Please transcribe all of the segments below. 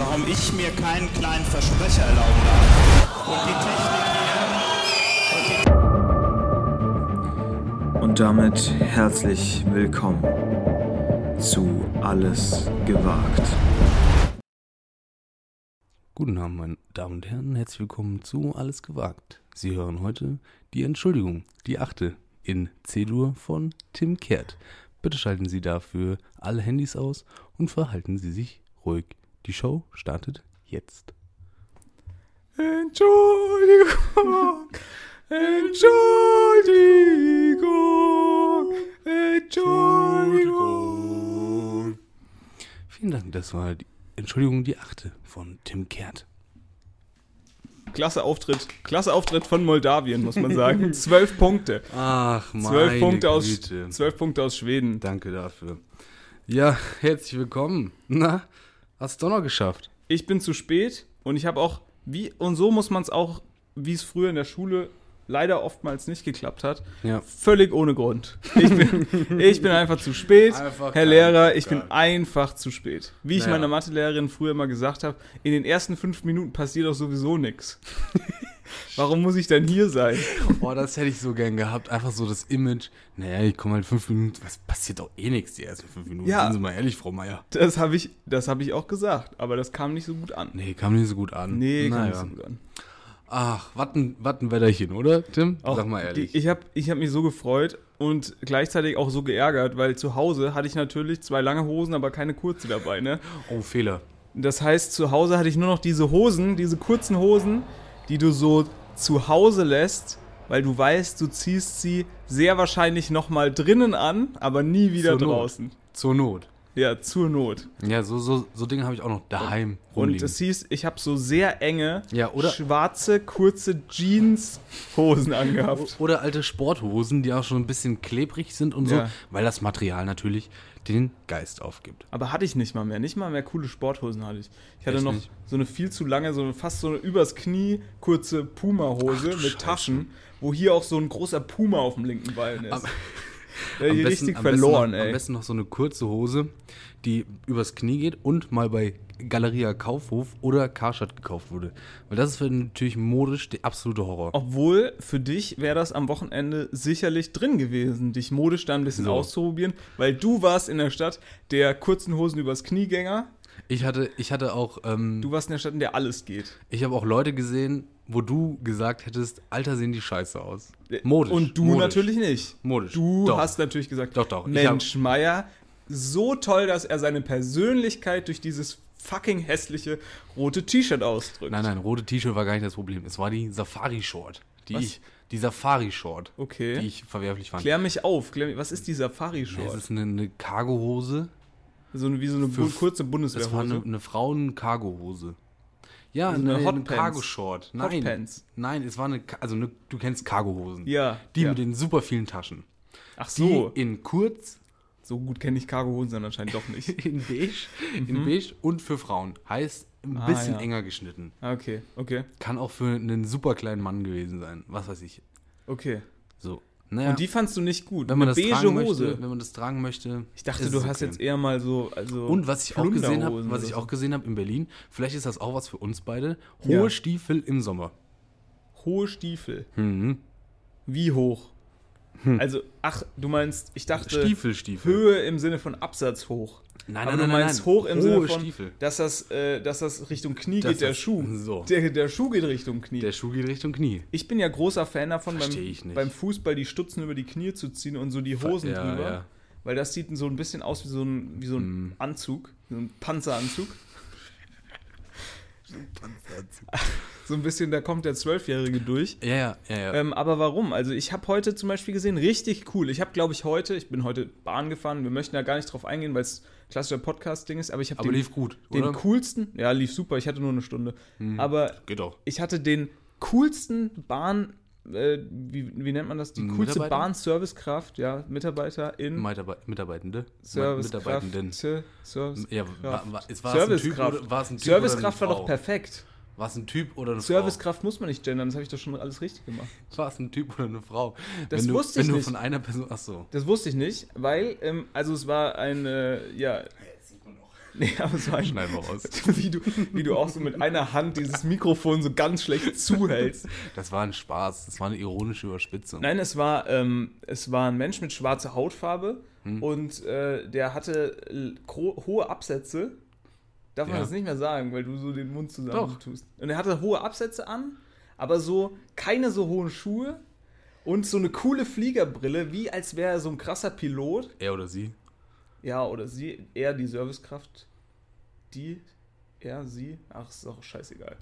warum ich mir keinen kleinen Versprecher erlauben darf. Und die Technik hier. Und damit herzlich willkommen zu Alles gewagt. Guten Abend, meine Damen und Herren, herzlich willkommen zu Alles gewagt. Sie hören heute die Entschuldigung, die achte in C-Dur von Tim Kehrt. Bitte schalten Sie dafür alle Handys aus und verhalten Sie sich ruhig. Die Show startet jetzt. Entschuldigung, Entschuldigung, Entschuldigung. Vielen Dank, das war die Entschuldigung, die achte von Tim Kehrt. Klasse Auftritt, klasse Auftritt von Moldawien, muss man sagen. Zwölf Punkte. Ach, meine Zwölf Punkte, aus, Güte. zwölf Punkte aus Schweden. Danke dafür. Ja, herzlich willkommen. Na, hast du doch noch geschafft. Ich bin zu spät und ich habe auch, wie, und so muss man es auch, wie es früher in der Schule leider oftmals nicht geklappt hat, Ja. völlig ohne Grund. Ich bin, ich bin einfach zu spät. Einfach Herr Lehrer, ich kein- bin einfach zu spät. Wie ich Naja. meiner Mathelehrerin früher immer gesagt habe, in den ersten fünf Minuten passiert doch sowieso nichts. Warum muss ich denn hier sein? Boah, das hätte ich so gern gehabt. Einfach so das Image. Naja, ich komme halt fünf Minuten. Was passiert doch eh nichts die ersten fünf Minuten. Ja. Seien Sie mal ehrlich, Frau Meier. Das habe ich, das habe ich auch gesagt, aber das kam nicht so gut an. Nee, kam nicht so gut an. Nee, kam naja. nicht so gut an. Ach, was ein, Wetterchen, oder, Tim? Auch Sag mal ehrlich. Die, ich habe ich hab mich so gefreut und gleichzeitig auch so geärgert, weil zu Hause hatte ich natürlich zwei lange Hosen, aber keine kurze dabei. Ne? oh, Fehler. Das heißt, zu Hause hatte ich nur noch diese Hosen, diese kurzen Hosen, die du so zu Hause lässt, weil du weißt, du ziehst sie sehr wahrscheinlich nochmal drinnen an, aber nie wieder Zur Not. draußen. Zur Not. Ja, zur Not. Ja, so, so, so Dinge habe ich auch noch daheim Und rumliegen. es hieß, ich habe so sehr enge, Ja, oder- schwarze, kurze Jeans-Hosen angehabt. Oder alte Sporthosen, die auch schon ein bisschen klebrig sind und so, Ja. weil das Material natürlich den Geist aufgibt. Aber hatte ich nicht mal mehr. Nicht mal mehr coole Sporthosen hatte ich. Ich hatte Echt noch nicht? so eine viel zu lange, so eine, fast so eine übers Knie kurze Puma-Hose mit Scheiße. Taschen, wo hier auch so ein großer Puma auf dem linken Bein ist. Am- Der Am besten- richtig am besten verloren, noch, ey. Am besten noch so eine kurze Hose, die übers Knie geht und mal bei Galeria Kaufhof oder Karstadt gekauft wurde. Weil das ist für natürlich modisch der absolute Horror. Obwohl, für dich wäre das am Wochenende sicherlich drin gewesen, dich modisch da ein bisschen So. auszuprobieren, weil du warst in der Stadt der kurzen Hosen übers Kniegänger. Ich hatte, ich hatte auch, ähm, Du warst in der Stadt, in der alles geht. ich habe auch Leute gesehen, wo du gesagt hättest, Alter, sehen die scheiße aus. Modisch. Und du modisch. natürlich nicht. Modisch. Du Doch. hast natürlich gesagt, Doch, doch. Mensch, Meier, so toll, dass er seine Persönlichkeit durch dieses fucking hässliche rote T-Shirt ausdrückt. Nein, nein, rote T-Shirt war gar nicht das Problem. Es war die Safari-Short, die Was? ich, die Safari-Short, Okay. die ich verwerflich fand. Klär mich auf. Klär mich, was ist die Safari-Short? es ist eine, eine Cargo-Hose. so eine, wie so eine für- kurze Es war Bundeswehrhose. eine, eine Frauen-Cargo-Hose. Ja, Also eine, eine eine Hotpants. Cargo-Short. Nein, Hotpants. nein, es war eine, also eine, du kennst Cargo-Hosen. Ja. Die ja. mit den super vielen Taschen. Ach Die so. in kurz, So gut kenne ich Cargo-Hosen dann anscheinend doch nicht. in beige, in beige und für Frauen. Heißt ein Mhm. Ah, bisschen ja. enger geschnitten. Ah, okay, okay, Kann auch für einen super kleinen Mann gewesen sein. Was weiß ich. okay. So. Naja, Und die fandst du nicht gut. wenn man Eine das beige tragen Hose. möchte, wenn man das tragen möchte. ich dachte, du hast okay. jetzt eher mal so. Also Und was ich auch gesehen habe, was ich auch gesehen habe in Berlin, vielleicht ist das auch was für uns beide. Hohe Ja. Stiefel im Sommer. Hohe Stiefel. Mhm. Wie hoch? Also, ach, du meinst, ich dachte Stiefelstiefel. Höhe im Sinne von Absatz hoch. Nein, Aber nein, du meinst nein. hoch im Hohe Sinne von, Stiefel. dass das, äh, dass das Richtung Knie Dass geht, der Schuh. so. Der, der Schuh geht Richtung Knie. Der Schuh geht Richtung Knie. ich bin ja großer Fan davon, beim, beim Fußball die Stutzen über die Knie zu ziehen und so die Hosen Ja, drüber. ja. Weil das sieht so ein bisschen aus wie so ein, wie so ein Mm. Anzug, so ein Panzeranzug. So ein bisschen, da kommt der Zwölfjährige durch. Ja, ja, ja, ja. Ähm, aber warum? Also ich habe heute zum Beispiel gesehen, richtig cool. Ich habe, glaube ich, heute, ich bin heute Bahn gefahren, wir möchten da gar nicht drauf eingehen, weil es klassischer Podcast-Ding ist, aber ich habe den, lief gut, den oder? coolsten, ja, lief super, ich hatte nur eine Stunde, aber Geht auch. ich hatte den coolsten Bahn, äh, wie, wie nennt man das? Die coolste? Bahn-Servicekraft, ja, Mitarbeiter in Mitarbe Mitarbeitende. Servicekraft. Mitarbeitenden. Ser- Service Ja, war, war, war es ein Typ Servicekraft. oder war ein Typ Servicekraft war doch perfekt. War es ein Typ oder eine Servicekraft muss man nicht gendern, das habe ich doch schon alles richtig gemacht. Frau? War es ein Typ oder eine Frau? Das wenn du, wusste wenn ich du nicht. von einer Person. Ach so. Das wusste ich nicht, weil, ähm, also es war ein, äh, ja. Nee, aber so ein, Schneiden wir raus. wie, du, wie du auch so mit einer Hand dieses Mikrofon so ganz schlecht zuhältst. Das war ein Spaß. Das war eine ironische Überspitzung. Nein, es war, ähm, es war ein Mensch mit schwarzer Hautfarbe Hm. und äh, der hatte gro- hohe Absätze. Darf man Ja. das nicht mehr sagen, weil du so den Mund zusammen Doch. tust. Und er hatte hohe Absätze an, aber so keine so hohen Schuhe und so eine coole Fliegerbrille, wie als wäre er so ein krasser Pilot. Er oder sie? Ja, oder sie, er die Servicekraft. Die, er, sie. Ach, ist auch scheißegal.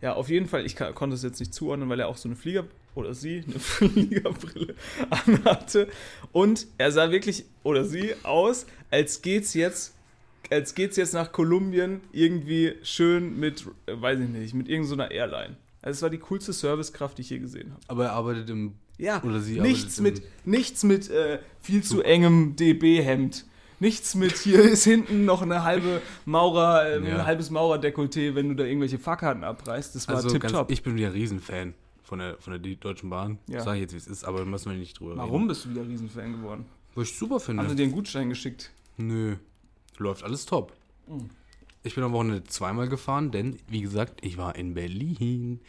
Ja, auf jeden Fall, ich kann, konnte es jetzt nicht zuordnen, weil er auch so eine Flieger oder sie eine Fliegerbrille anhatte. Und er sah wirklich oder sie aus, als geht's jetzt, als geht's jetzt nach Kolumbien irgendwie schön mit, äh, weiß ich nicht, mit irgendeiner Airline. Also es war die coolste Servicekraft, die ich je gesehen habe. Aber er arbeitet im. Ja, Oder sie nichts mit, nichts mit äh, viel zu engem DB-Hemd. Nichts mit, hier ist hinten noch eine halbe Maurer, äh, Ja. ein halbes Maurerdekolleté, wenn du da irgendwelche Fahrkarten abreißt. Das war Also tipptopp. ich bin wieder Riesenfan von der, von der Deutschen Bahn. Ja. Sag ich jetzt, wie es ist, aber da müssen wir nicht drüber Warum reden. bist du wieder Riesenfan geworden? Was ich super finde. Haben sie dir einen Gutschein geschickt? Nö. Läuft alles top. Ich bin am Wochenende zweimal gefahren, denn, wie gesagt, ich war in Berlin.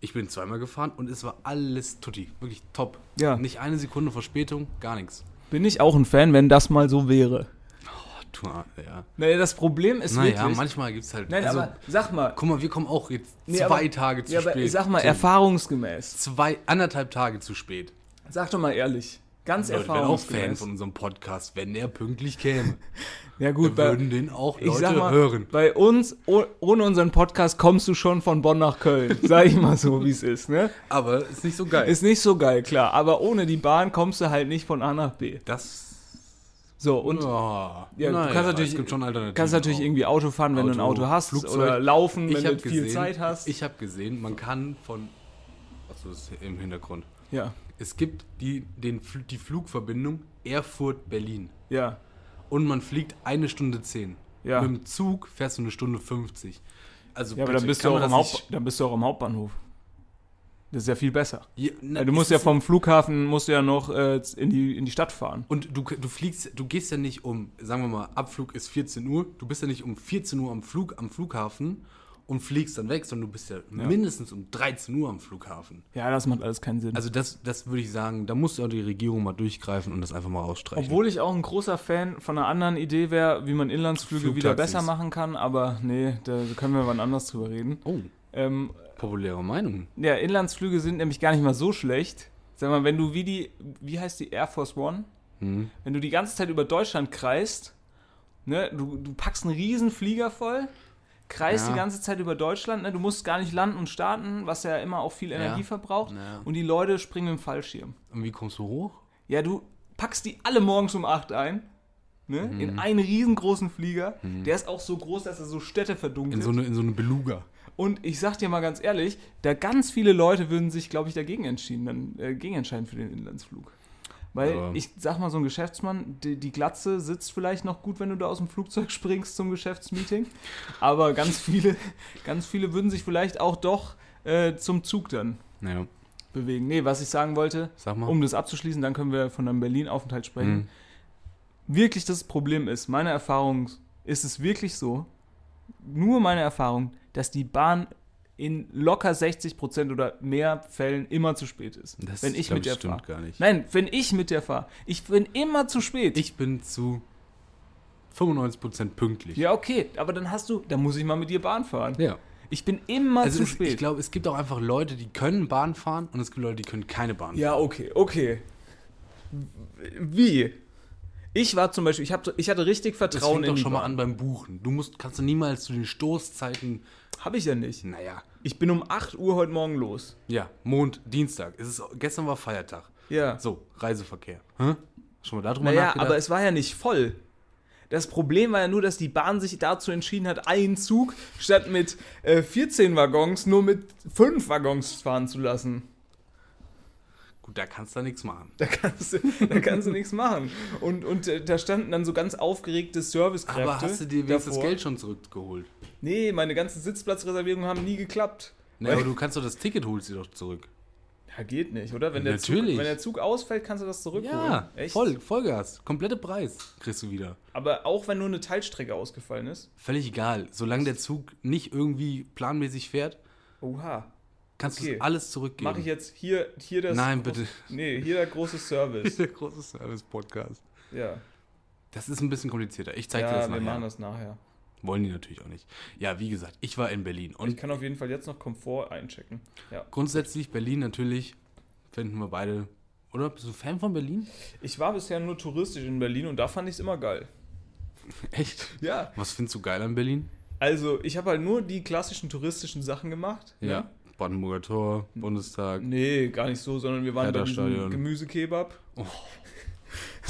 Ich bin zweimal gefahren und es war alles tutti. Wirklich top. Ja. Nicht eine Sekunde Verspätung, gar nichts. Bin ich auch ein Fan, wenn das mal so wäre. Oh, du, ja. Naja, das Problem ist Naja, wirklich... manchmal gibt es halt. Nein, also, aber sag mal, guck mal, wir kommen auch jetzt Nee, zwei aber- Tage zu ja, aber spät. sag mal, erfahrungsgemäß. Zwei, anderthalb Tage zu spät. Sag doch mal ehrlich. Ganz Leute wären auch. Fan von unserem Podcast, wenn der pünktlich käme. ja Wir gut, bei, würden den auch ich Leute sag mal, hören. bei uns, oh, ohne unseren Podcast, kommst du schon von Bonn nach Köln. Sag ich mal so, wie es ist, ne? Aber ist nicht so geil. Ist nicht so geil, klar. Aber ohne die Bahn kommst du halt nicht von A nach B. das. So, und ja, Ja, du kannst natürlich- es gibt schon Alternativen. kannst natürlich auch. irgendwie Auto fahren, wenn du ein Auto, Auto hast. Flugzeug. Oder laufen, wenn Ich du habe viel gesehen, Zeit hast. Ich habe gesehen, man kann von. Achso, das ist im Hintergrund. ja, Es gibt die, den, die Flugverbindung Erfurt-Berlin. ja, Und man fliegt eine Stunde zehn. Ja. Mit dem Zug fährst du eine Stunde 50. Also ja, aber dann bist, du auch am Haupt, dann bist du auch am Hauptbahnhof. Das ist ja viel besser. Ja, na, du musst ja vom Flughafen musst du ja noch äh, in, die, in die Stadt fahren. Und du, du fliegst, du gehst ja nicht um, sagen wir mal, Abflug ist 14 Uhr, du bist ja nicht um 14 Uhr am Flug, am Flughafen und fliegst dann weg, sondern du bist ja, mindestens um 13 Uhr am Flughafen. Ja, das macht alles keinen Sinn. Also das, das würde ich sagen, da muss ja die Regierung mal durchgreifen und das einfach mal rausstreichen. Obwohl ich auch ein großer Fan von einer anderen Idee wäre, wie man Inlandsflüge wieder besser machen kann, aber nee, da können wir wann anders drüber reden. oh, Ähm, populäre Meinung. ja, Inlandsflüge sind nämlich gar nicht mal so schlecht. Sag mal, wenn du wie die, wie heißt die Air Force One? Hm. Wenn du die ganze Zeit über Deutschland kreist, ne, du, du packst einen riesen Flieger voll, kreist Ja. die ganze Zeit über Deutschland, ne, du musst gar nicht landen und starten, was ja immer auch viel Energie verbraucht. Ja. Und die Leute springen im Fallschirm. Und wie kommst du hoch? Ja, du packst die alle morgens um 8 ein. Ne? Mhm. In einen riesengroßen Flieger. Der ist auch so groß, dass er so Städte verdunkelt. In so eine, in so eine Beluga. Und ich sag dir mal ganz ehrlich, da ganz viele Leute würden sich, glaube ich, dagegen entschieden, dann äh, gegen entscheiden für den Inlandsflug. Weil Aber- ich sag mal, so ein Geschäftsmann, die, die Glatze sitzt vielleicht noch gut, wenn du da aus dem Flugzeug springst zum Geschäftsmeeting. Aber ganz viele, ganz viele würden sich vielleicht auch doch äh, zum Zug dann Naja, bewegen. Nee, was ich sagen wollte, sag um das abzuschließen, dann können wir von einem Berlin-Aufenthalt sprechen. Hm. Wirklich das Problem ist, meine Erfahrung ist es wirklich so, nur meine Erfahrung, dass die Bahn in locker 60% oder mehr Fällen immer zu spät ist. Das wenn ich glaub mit der stimmt fahre. gar nicht. Nein, wenn ich mit der fahre. Ich bin immer zu spät. Ich bin zu 95% pünktlich. ja, okay, aber dann hast du, dann muss ich mal mit dir Bahn fahren. Ja. Ich bin immer Also zu es, spät. ich glaube, es gibt auch einfach Leute, die können Bahn fahren und es gibt Leute, die können keine Bahn fahren. Ja, okay, okay. Wie? Ich war zum Beispiel, ich, hab, ich hatte richtig Das Vertrauen fängt in doch schon mal an beim Buchen. Du musst, kannst du niemals zu den Stoßzeiten, Habe ich ja nicht. naja, Ich bin um 8 Uhr heute Morgen los. ja, Mond, Dienstag. Es ist, gestern war Feiertag. Ja. So, Reiseverkehr. Hä? Schon mal darüber Naja, nachgedacht? aber es war ja nicht voll. Das Problem war ja nur, dass die Bahn sich dazu entschieden hat, einen Zug statt mit äh, 14 Waggons nur mit 5 Waggons fahren zu lassen. Gut, da kannst du nichts machen. Da kannst du, da kannst du nichts machen. Und, und äh, da standen dann so ganz aufgeregte Servicekräfte. Aber hast du dir wenigstens das. Geld schon zurückgeholt? Nee, meine ganzen Sitzplatzreservierungen haben nie geklappt. Ne, aber du kannst doch das Ticket holst du doch zurück. Ja, geht nicht, oder? Wenn der, Zug, Natürlich. wenn der Zug ausfällt, kannst du das zurückholen. Ja, Echt? voll, Vollgas. Komplette Preis kriegst du wieder. Aber auch wenn nur eine Teilstrecke ausgefallen ist. Völlig egal. Solange der Zug nicht irgendwie planmäßig fährt, Oha. Kannst Okay. du alles zurückgeben. Mache ich jetzt hier, hier das. Nein, groß- bitte. Nee, hier der große Service. Der große Service-Podcast. ja. Das ist ein bisschen komplizierter. Ich zeige dir Ja, das wir nachher. machen das nachher. Wollen die natürlich auch nicht. Ja, wie gesagt, ich war in Berlin. Ich Und kann auf jeden Fall jetzt noch Komfort einchecken. Ja. grundsätzlich Berlin natürlich finden wir beide. Oder? Bist du Fan von Berlin? Ich war bisher nur touristisch in Berlin und da fand ich es immer geil. Echt? Ja. Was findest du geil an Berlin? Also, ich habe halt nur die klassischen touristischen Sachen gemacht. ne? Brandenburger Tor, Bundestag. Nee, gar nicht so, sondern wir waren bei diesem Hertha-Stadion. Gemüsekebab. Oh.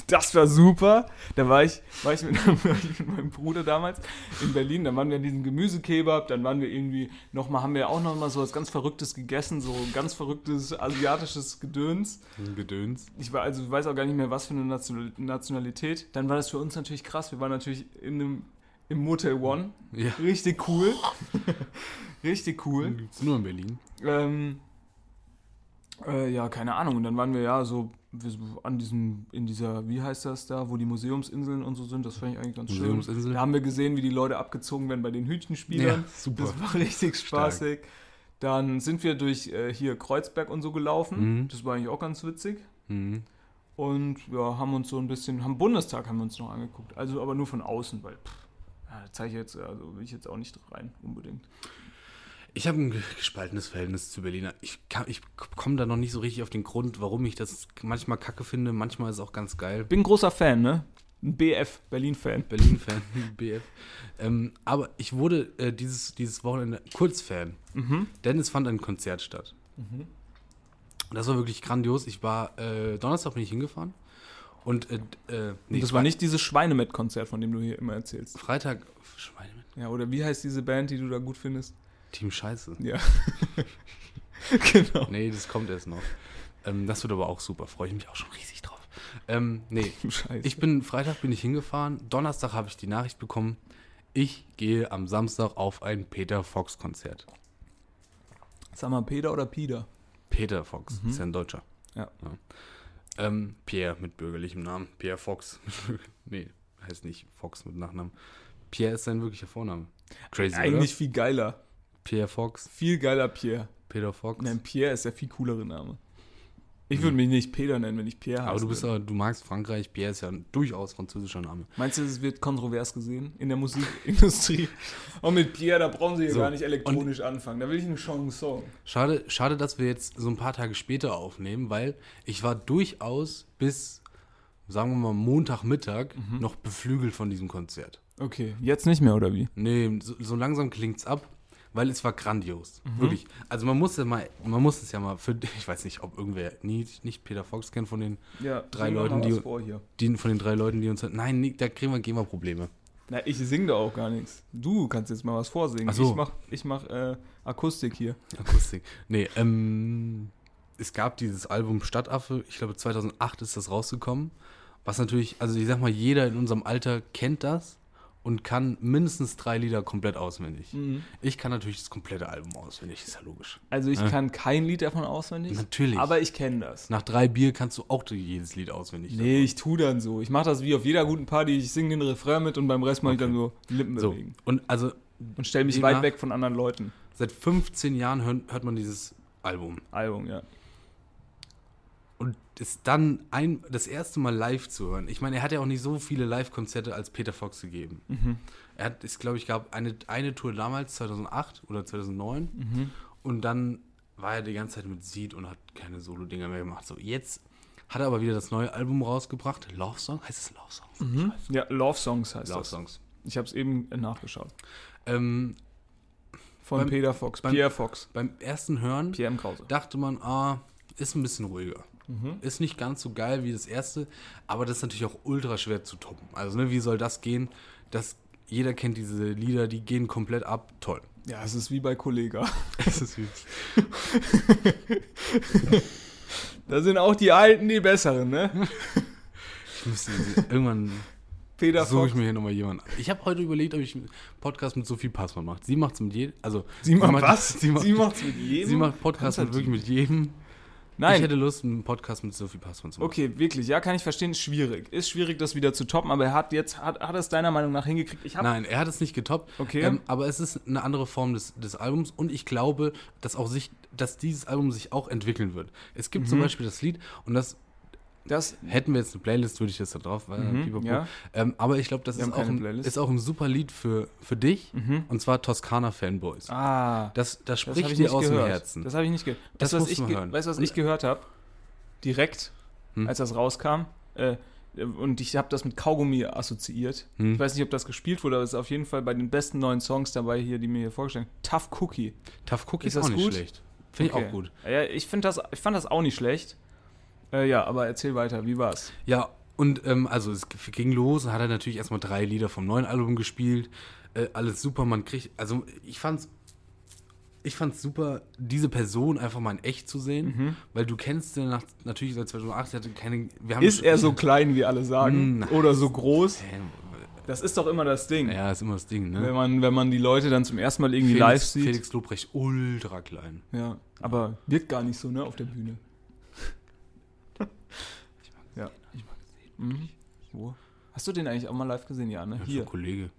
Das war super. Da war ich, war ich, mit, ich mit meinem Bruder damals in Berlin. Dann waren wir in diesem Gemüsekebab. Dann waren wir irgendwie nochmal, haben wir auch nochmal so was ganz Verrücktes gegessen. So ganz verrücktes asiatisches Gedöns. Gedöns. Ich war also weiß auch gar nicht mehr, was für eine Nation- Nationalität. Dann war das für uns natürlich krass. Wir waren natürlich in einem, im Motel One. Ja. Richtig cool. Richtig cool. Gibt's nur in Berlin. Ähm, äh, ja, keine Ahnung. Und dann waren wir ja so an diesem, in dieser, wie heißt das da, wo die Museumsinseln und so sind. Das fand ich eigentlich ganz schön. Da haben wir gesehen, wie die Leute abgezogen werden bei den Hütchenspielern. Ja, super. Das war richtig spaßig. Dann sind wir durch äh, hier Kreuzberg und so gelaufen. Mhm. Das war eigentlich auch ganz witzig. Mhm. Und ja, haben uns so ein bisschen, haben Bundestag haben wir uns noch angeguckt. Also aber nur von außen, weil pff, da zeige ich jetzt, also will ich jetzt auch nicht rein, unbedingt. Ich habe ein ge- gespaltenes Verhältnis zu Berliner. Ich, ich komme da noch nicht so richtig auf den Grund, warum ich das manchmal kacke finde. Manchmal ist es auch ganz geil. Bin ein großer Fan, ne? Ein BF, Berlin-Fan. Berlin-Fan, BF. Ähm, aber ich wurde äh, dieses, dieses Wochenende Kurz-Fan, Mhm. denn es fand ein Konzert statt. Und Das war wirklich grandios. Ich war, äh, Donnerstag bin ich hingefahren und äh, äh, nee, Und das war nicht dieses Schweinemet-Konzert, von dem du hier immer erzählst. Freitag, Schweine mit Ja, oder wie heißt diese Band, die du da gut findest? Team Scheiße. Ja. genau. Nee, das kommt erst noch. Ähm, das wird aber auch super, freue ich mich auch schon riesig drauf. Ähm, nee, Scheiße. ich bin, Freitag bin ich hingefahren, Donnerstag habe ich die Nachricht bekommen, ich gehe am Samstag auf ein Peter Fox Konzert. Sag mal, Peter oder Peter? Peter Fox, ist ja ein Deutscher. Ja. Ähm, Pierre mit bürgerlichem Namen. Pierre Fox. nee, heißt nicht Fox mit Nachnamen. Pierre ist sein wirklicher Vorname. Crazy, Eigentlich oder? viel geiler. Pierre Fox, Viel geiler Pierre. Peter Fox. Nein, Pierre ist der viel coolere Name. Ich würde mich nicht Peter nennen, wenn ich Pierre heiße. Aber du bist aber, du magst Frankreich. Pierre ist ja ein durchaus französischer Name. Meinst du, es wird kontrovers gesehen in der Musikindustrie? Und mit Pierre, da brauchen sie ja So, gar nicht elektronisch anfangen. Da will ich einen Chanson. Schade, schade, dass wir jetzt so ein paar Tage später aufnehmen, weil ich war durchaus bis, sagen wir mal, Montagmittag Mhm. noch beflügelt von diesem Konzert. Okay, jetzt nicht mehr, oder wie? Nee, so, so langsam klingt's ab, weil es war grandios. Mhm. Wirklich. Also man muss ja mal, man muss es ja mal für, ich weiß nicht, ob irgendwer nicht, nicht Peter Fox kennt von den, Ja, Drei Leuten, die- die von den drei Leuten, die uns, nein, nee, da kriegen wir, wir Probleme. Na, ich sing da auch gar nichts. Du kannst jetzt mal was vorsingen. So. Ich mach, ich mach äh, Akustik hier. Akustik. Nee, ähm, es gab dieses Album Stadtaffe, ich glaube 2008 ist das rausgekommen, was natürlich, also ich sag mal, jeder in unserem Alter kennt das und kann mindestens drei Lieder komplett auswendig. Mhm. Ich kann natürlich das komplette Album auswendig, ist ja logisch. Also ich Ja. kann kein Lied davon auswendig. Natürlich. Aber ich kenne das. Nach drei Bier kannst du auch jedes Lied auswendig. Nee, ich tu dann so. Ich mache das wie auf jeder guten Party. Ich singe den Refrain mit und beim Rest mache ich dann so Lippen So, bewegen. und also Und stell mich weit weg von anderen Leuten. seit 15 Jahren hört, hört man dieses Album. Album, ja. Und es dann ein, das erste Mal live zu hören. Ich meine, er hat ja auch nicht so viele Live-Konzerte als Peter Fox gegeben. Mhm. Er hat, es glaube ich, gab eine, eine Tour damals, 2008 oder 2009. Mhm. Und dann war er die ganze Zeit mit Seed und hat keine Solo-Dinger mehr gemacht. So, jetzt hat er aber wieder das neue Album rausgebracht. Love Song? Heißt es Love Songs? Mhm. Ja, Love Songs heißt Love das. Songs. Ich habe es eben nachgeschaut. Ähm, Von Beim- Peter Fox. beim- Pierre Fox. beim ersten Hören Pierre M. Krause. dachte man, ah, ist ein bisschen ruhiger. Mhm. Ist nicht ganz so geil wie das erste, aber das ist natürlich auch ultra schwer zu toppen. Also, ne, wie soll das gehen? Das, jeder kennt diese Lieder, die gehen komplett ab. Toll. Ja, es ist wie bei Kollega. Das ist wie, Da sind auch die Alten die Besseren, ne? ich müsste irgendwann Peter suche ich Fox. mir hier nochmal jemanden. Ich habe heute überlegt, ob ich einen Podcast mit Sophie Passmann mache. Sie macht es mit jedem, also Sie macht was? Sie macht, Sie macht's mit jedem. sie macht Podcast mit wirklich mit jedem. Nein. Ich hätte Lust, einen Podcast mit Sophie Passmann zu machen. Okay, wirklich, ja, kann ich verstehen, schwierig. Ist schwierig, das wieder zu toppen, aber er hat jetzt, hat, hat er es deiner Meinung nach hingekriegt? Ich Nein, er hat es nicht getoppt. Okay. Ähm, aber es ist eine andere Form des, des Albums und ich glaube, dass auch sich, dass dieses Album sich auch entwickeln wird. Es gibt Mhm. zum Beispiel das Lied und das das, hätten wir jetzt eine Playlist, würde ich das da drauf, weil Mhm, pipapo. ja. ähm, aber ich glaube, das ist haben auch, ein. Mhm. ist auch ein super Lied für, für dich und zwar Toskana Fanboys. ah, Das, das das spricht ich dir aus gehört. dem Herzen. Das habe ich nicht gehört. Das Weißt du, was ich, hören. weißt du, was ich gehört habe? Direkt, Hm? als das rauskam. Äh, und ich habe das mit Kaugummi assoziiert. Hm? Ich weiß nicht, ob das gespielt wurde, aber es ist auf jeden Fall bei den besten neuen Songs dabei hier, die mir hier vorgestellt Tough Cookie. Tough Cookie Ist ist, das auch nicht gut? schlecht. Finde ich Okay. auch gut. Ja, ich, das, ich fand das auch nicht schlecht. Äh, ja, aber erzähl weiter, wie war's? Ja, und ähm, also es ging los und hat er natürlich erstmal drei Lieder vom neuen Album gespielt. Äh, alles super, man kriegt, also ich fand's, ich fand's super, diese Person einfach mal in echt zu sehen, weil du kennst den nach, natürlich seit 2008, er hatte keine, Ist er so klein, wie alle sagen? Nein. Oder so groß? Das ist doch immer das Ding. Ja, ist immer das Ding, Wenn, ne? man, wenn man die Leute dann zum ersten Mal irgendwie Felix, live sieht. Felix Lobrecht ultra klein. Ja, aber wirkt gar nicht so, ne, auf der Bühne. ja. Mhm. Wo? Hast du den eigentlich auch mal live gesehen? Ja, ne? Ja, Hier. Kollege.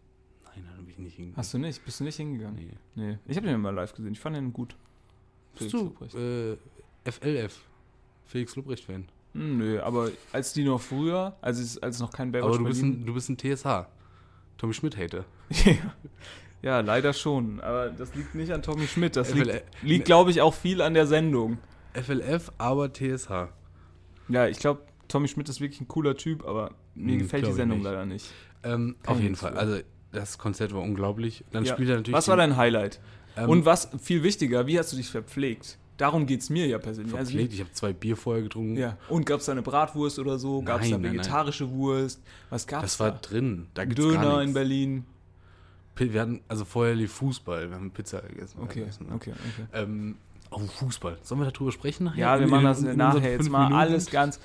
Nein, da habe ich nicht hingegangen. Hast du nicht? Bist du nicht hingegangen? Nee. Nee. Ich habe den mal live gesehen. Ich fand den gut. Bist Felix du äh, FLF? Felix Lobrecht-Fan. Hm, nö, aber als die noch früher, als es, als noch kein Baywatch Aber du bist, ein, du bist ein TSH. Tommy Schmidt-Hater. ja, leider schon. Aber das liegt nicht an Tommy Schmidt. Das liegt, FLF liegt glaube ich, auch viel an der Sendung. FLF, aber TSH. Ja, ich glaube, Tommy Schmidt ist wirklich ein cooler Typ, aber mir Hm, gefällt die Sendung nicht. leider nicht. Ähm, auf jeden Fall. für. Also das Konzert war unglaublich. Dann Ja. spielt er natürlich. Was war dein Highlight? ähm, Und was viel wichtiger, wie hast du dich verpflegt? Darum geht es mir ja persönlich. verpflegt? Ich habe zwei Bier vorher getrunken. Also, ja. Und gab es da eine Bratwurst oder so? Gab es da Nein, nein, vegetarische Wurst? Was gab es Das war da? drin. Da gibt's gar Döner in nichts. Berlin. Wir hatten, also vorher lief Fußball. Wir haben Pizza gegessen. Okay, gegessen, ne? okay, okay. Ähm, oh, Fußball. Sollen wir darüber sprechen? nachher? Ja, wir In- machen in- das in unseren nachher jetzt mal alles ganz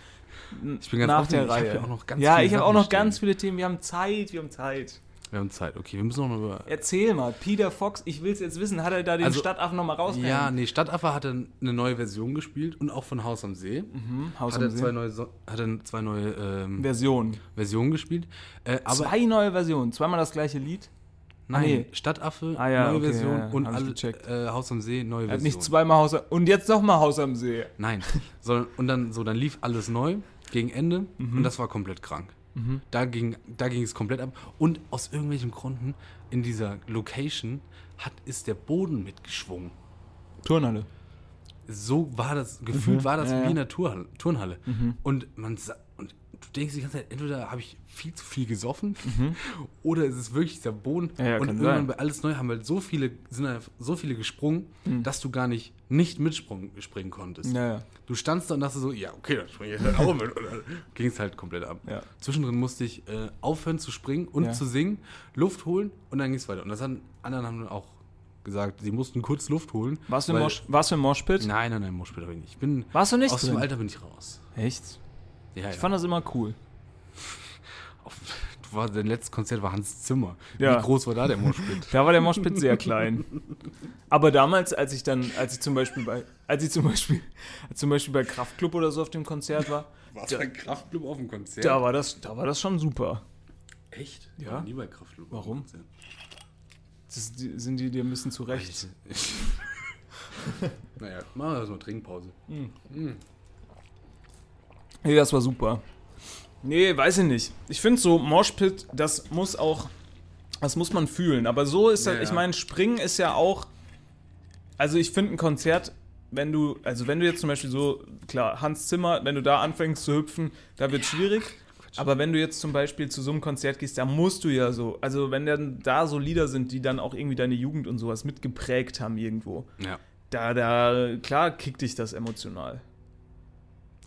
Ich bin ganz nach der ich Reihe. ja auch noch ganz ja, ich habe auch noch stehen. ganz viele Themen. Wir haben Zeit, wir haben Zeit. Wir haben Zeit. Okay, wir müssen noch über. Erzähl mal, Peter Fox, ich will es jetzt wissen, hat er da den Also- Stadtaffen nochmal rausgehauen? Ja, nee, Stadtaffe hat eine neue Version gespielt und auch von Haus am See. Mhm, Haus Hat am er, See. zwei neue, So- hat er zwei neue ähm, Version. Versionen gespielt. Äh, Zwei neue Versionen, zweimal das gleiche Lied. Nein, nee. Stadtaffe, Ah ja, neue okay, Version ja, ja, und alle, äh, Haus am See, neue Er hat Version. nicht zweimal Haus am Und jetzt nochmal Haus am See. Nein, sondern und dann so, dann lief alles neu gegen Ende Mhm. und das war komplett krank. Da ging, da ging es komplett ab. Und aus irgendwelchen Gründen in dieser Location hat, ist der Boden mitgeschwungen. Turnhalle. So war das, gefühlt war das Mhm. ja, wie in der. Turnhalle. Und man sa- und du denkst die ganze Zeit, entweder habe ich viel zu viel gesoffen oder ist es wirklich dieser Boden. Mhm. Ja, ja, und irgendwann sein. bei alles neu haben halt so viele, sind halt so viele gesprungen, Mhm. dass du gar nicht nicht mitspringen springen konntest. Ja. Du standst da und dachte so, ja, okay, dann springe ich halt auch mit. Und dann ging es halt komplett ab. Zwischendrin musste ich äh, aufhören zu springen und zu singen, Luft holen und dann ging es weiter. Und das haben anderen haben auch gesagt, sie mussten kurz Luft holen. Warst du im Mosh, warst du im Moshpit? Nein, nein, nein, Moschpit habe ich nicht. Ich bin Warst du nicht aus drin? dem Alter bin ich raus. Echt? Ja, Ich ja. fand das immer cool. Du war, dein letztes Konzert war Hans Zimmer. Ja. Wie groß war da der Moschpit? Da war der Moshpit sehr klein. Aber damals, als ich dann, als ich zum Beispiel bei, als ich zum Beispiel, zum Beispiel bei Kraftklub oder so auf dem Konzert war, Warst du ein Kraftclub auf dem Konzert? da war das, da war das schon super. Echt? Ja. Ich war nie bei Kraftclub. Warum? Das, die, sind die dir ein bisschen zurecht? naja, machen wir erstmal Trinkpause. Nee, das war super. Nee, weiß ich nicht. Ich finde so, Moshpit, das muss auch, das muss man fühlen. Aber so ist Ja, halt, ich ja. meine, Springen ist ja auch, also ich finde ein Konzert, wenn du, also wenn du jetzt zum Beispiel so, klar, Hans Zimmer, wenn du da anfängst zu hüpfen, da wird schwierig. Aber wenn du jetzt zum Beispiel zu so einem Konzert gehst, da musst du ja so, also wenn dann da so Lieder sind, die dann auch irgendwie deine Jugend und sowas mitgeprägt haben irgendwo, Ja, da, da, klar kickt dich das emotional.